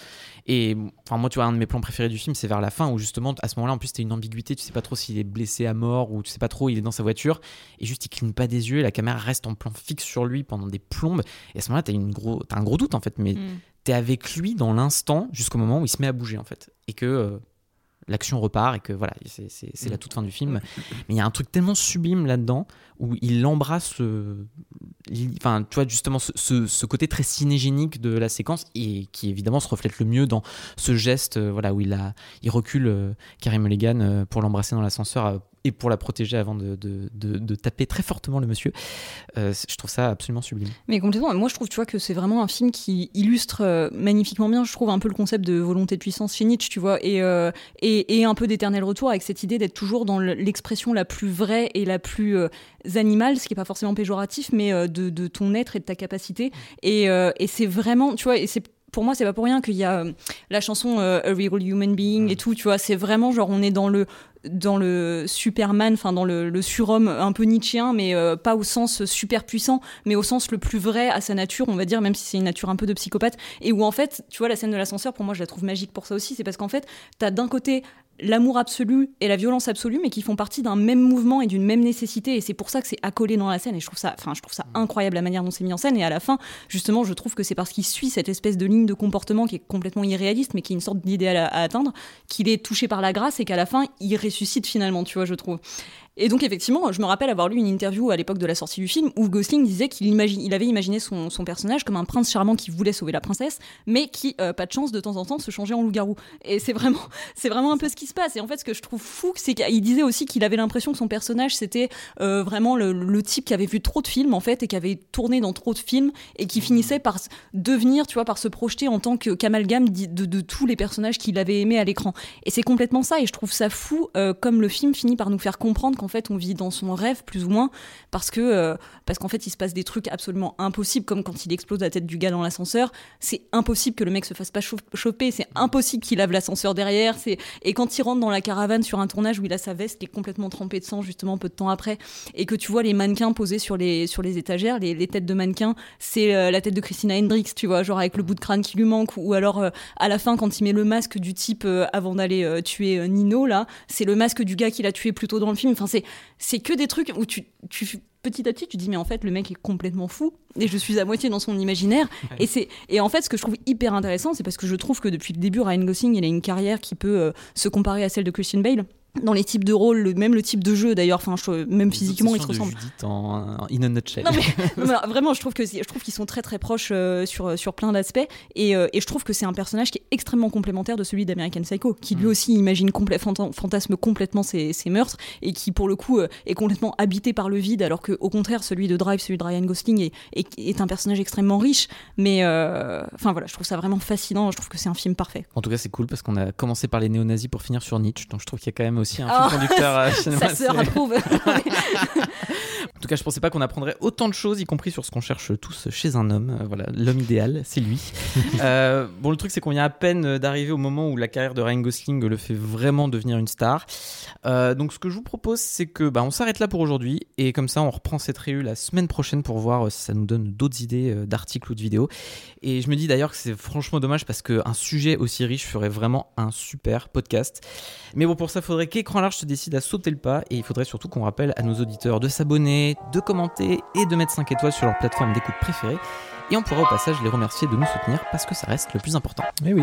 et enfin moi tu vois un de mes plans préférés du film c'est vers la fin où justement à ce moment là en plus t'as une ambiguïté tu sais pas trop s'il est blessé à mort ou tu sais pas trop il est dans sa voiture et juste il cligne pas des yeux et la caméra reste en plan fixe sur lui pendant des plombes et à ce moment là t'as une gros t'as un gros doute en fait mais Mm. t'es avec lui dans l'instant jusqu'au moment où il se met à bouger en fait et que euh, l'action repart et que voilà c'est, la toute fin du film. Mais il y a un truc tellement sublime là-dedans où il embrasse euh, il- enfin tu vois justement ce, ce- ce côté très cinégénique de la séquence et qui évidemment se reflète le mieux dans ce geste euh, voilà où il a il recule euh, Mulligan euh, pour l'embrasser dans l'ascenseur et pour la protéger avant de, de, de- taper très fortement le monsieur Euh, je trouve ça absolument sublime Mais complètement. Moi, je trouve, tu vois, que c'est vraiment un film qui illustre euh, magnifiquement bien, je trouve, un peu le concept de volonté de puissance chez Nietzsche, tu vois, et, euh, et, et un peu d'éternel retour avec cette idée d'être toujours dans le- l'expression la plus vraie et la plus animale, ce qui est pas forcément péjoratif, mais de, ton être et de ta capacité. Et, et c'est vraiment, tu vois, et c'est pour moi, c'est pas pour rien qu'il y a euh, la chanson euh, A Real Human Being et tout, tu vois, c'est vraiment genre on est dans le dans le Superman, enfin dans le, le surhomme un peu nietzschéen, mais euh, pas au sens super puissant, mais au sens le plus vrai à sa nature, on va dire, même si c'est une nature un peu de psychopathe, et où en fait, tu vois, la scène de l'ascenseur, pour moi, je la trouve magique pour ça aussi, c'est parce qu'en fait, t'as d'un côté l'amour absolu et la violence absolue, mais qui font partie d'un même mouvement et d'une même nécessité, et c'est pour ça que c'est accolé dans la scène, et je trouve ça, enfin, je trouve ça incroyable la manière dont c'est mis en scène, et à la fin, justement, je trouve que c'est parce qu'il suit cette espèce de ligne de comportement qui est complètement irréaliste, mais qui est une sorte d'idéal à, à atteindre, qu'il est touché par la grâce et qu'à la fin, il ressuscite finalement, tu vois, je trouve. Et donc effectivement, je me rappelle avoir lu une interview à l'époque de la sortie du film où Gosling disait qu'il avait imaginé son, son, personnage comme un prince charmant qui voulait sauver la princesse, mais qui, euh, pas de chance, de temps en temps se changeait en loup-garou. Et c'est vraiment, *laughs* c'est vraiment un peu ce qui se passe. Et en fait, ce que je trouve fou, c'est qu'il disait aussi qu'il avait l'impression que son personnage c'était euh, vraiment le, type qui avait vu trop de films en fait et qui avait tourné dans trop de films et qui finissait par devenir, tu vois, par se projeter en tant qu'amalgame de, tous les personnages qu'il avait aimés à l'écran. Et c'est complètement ça. Et je trouve ça fou euh, comme le film finit par nous faire comprendre en fait on vit dans son rêve plus ou moins parce que euh, parce qu'en fait il se passe des trucs absolument impossibles comme quand il explose la tête du gars dans l'ascenseur. C'est impossible que le mec se fasse pas choper c'est impossible qu'il lave l'ascenseur derrière c'est et quand il rentre dans la caravane sur un tournage où il a sa veste qui est complètement trempée de sang justement peu de temps après et que tu vois les mannequins posés sur les sur les étagères les, les têtes de mannequins c'est euh, la tête de Christina Hendricks tu vois genre avec le bout de crâne qui lui manque ou alors euh, à la fin quand il met le masque du type avant d'aller tuer Nino là c'est le masque du gars qu'il a tué plus tôt dans le film. Enfin c'est c'est que des trucs où tu, tu petit à petit tu dis mais en fait le mec est complètement fou et je suis à moitié dans son imaginaire. Et c'est et en fait ce que je trouve hyper intéressant c'est parce que je trouve que depuis le début Ryan Gosling il a une carrière qui peut euh, se comparer à celle de Christian Bale dans les types de rôles, même le type de jeu d'ailleurs, enfin même physiquement ils se ressemblent. En, en in a nutshell. Non, mais, *laughs* non, vraiment, je trouve que je trouve qu'ils sont très très proches euh, sur sur plein d'aspects et, euh, et, je trouve que c'est un personnage qui est extrêmement complémentaire de celui d'American Psycho, qui lui mm. aussi imagine complè fantasme complètement ses, ses, meurtres et qui pour le coup euh, est complètement habité par le vide, alors que au contraire celui de Drive, celui de Ryan Gosling est, est, est un personnage extrêmement riche. Mais enfin voilà, je trouve ça vraiment fascinant. Je trouve que c'est un film parfait. En tout cas, c'est cool parce qu'on a commencé par les néo-nazis pour finir sur Nietzsche, donc je trouve qu'il y a quand même aussi un oh, conducteur euh, *laughs* Ça se *laughs* en tout cas, je pensais pas qu'on apprendrait autant de choses, y compris sur ce qu'on cherche tous chez un homme. Euh, voilà, l'homme idéal, c'est lui. *laughs* euh, bon, le truc, c'est qu'on vient à peine d'arriver au moment où la carrière de Ryan Gosling le fait vraiment devenir une star. Euh, donc, ce que je vous propose, c'est que bah, on s'arrête là pour aujourd'hui et comme ça, on reprend cette réu la semaine prochaine pour voir si ça nous donne d'autres idées d'articles ou de vidéos. Et je me dis d'ailleurs que c'est franchement dommage parce qu'un sujet aussi riche ferait vraiment un super podcast. Mais bon, pour ça, il faudrait qu'écran large se décide à sauter le pas et il faudrait surtout qu'on rappelle à nos auditeurs de s'abonner, de commenter et de mettre 5 étoiles sur leur plateforme d'écoute préférée. Et on pourrait au passage les remercier de nous soutenir parce que ça reste le plus important. Eh oui.